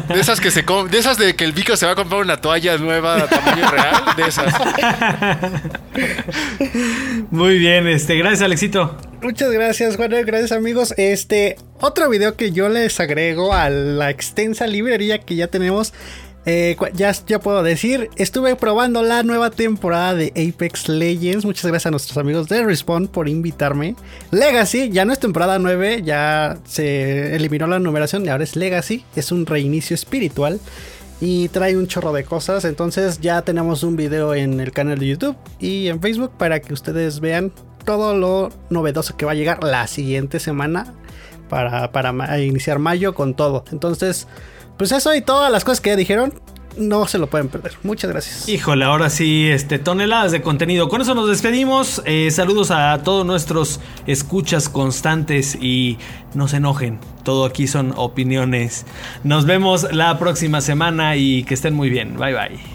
De esas que se de esas de que el Vico se va a comprar una toalla nueva a tamaño real, de esas. Muy bien, este, gracias Alexito. Muchas gracias, Juan. Gracias, amigos. Este, otro video que yo les agrego a la extensa librería que ya tenemos. Eh, ya, puedo decir, estuve probando la nueva temporada de Apex Legends. Muchas gracias a nuestros amigos de Respawn por invitarme. Legacy, ya no es temporada 9, ya se eliminó la numeración y ahora es Legacy. Es un reinicio espiritual y trae un chorro de cosas. Entonces ya tenemos un video en el canal de YouTube y en Facebook para que ustedes vean todo lo novedoso que va a llegar la siguiente semana para, iniciar mayo con todo. Entonces, pues eso y todas las cosas que ya dijeron, no se lo pueden perder. Muchas gracias. Híjole, ahora sí, este, toneladas de contenido. Con eso nos despedimos. Eh, saludos a todos nuestros escuchas constantes y no se enojen. Todo aquí son opiniones. Nos vemos la próxima semana y que estén muy bien. Bye bye.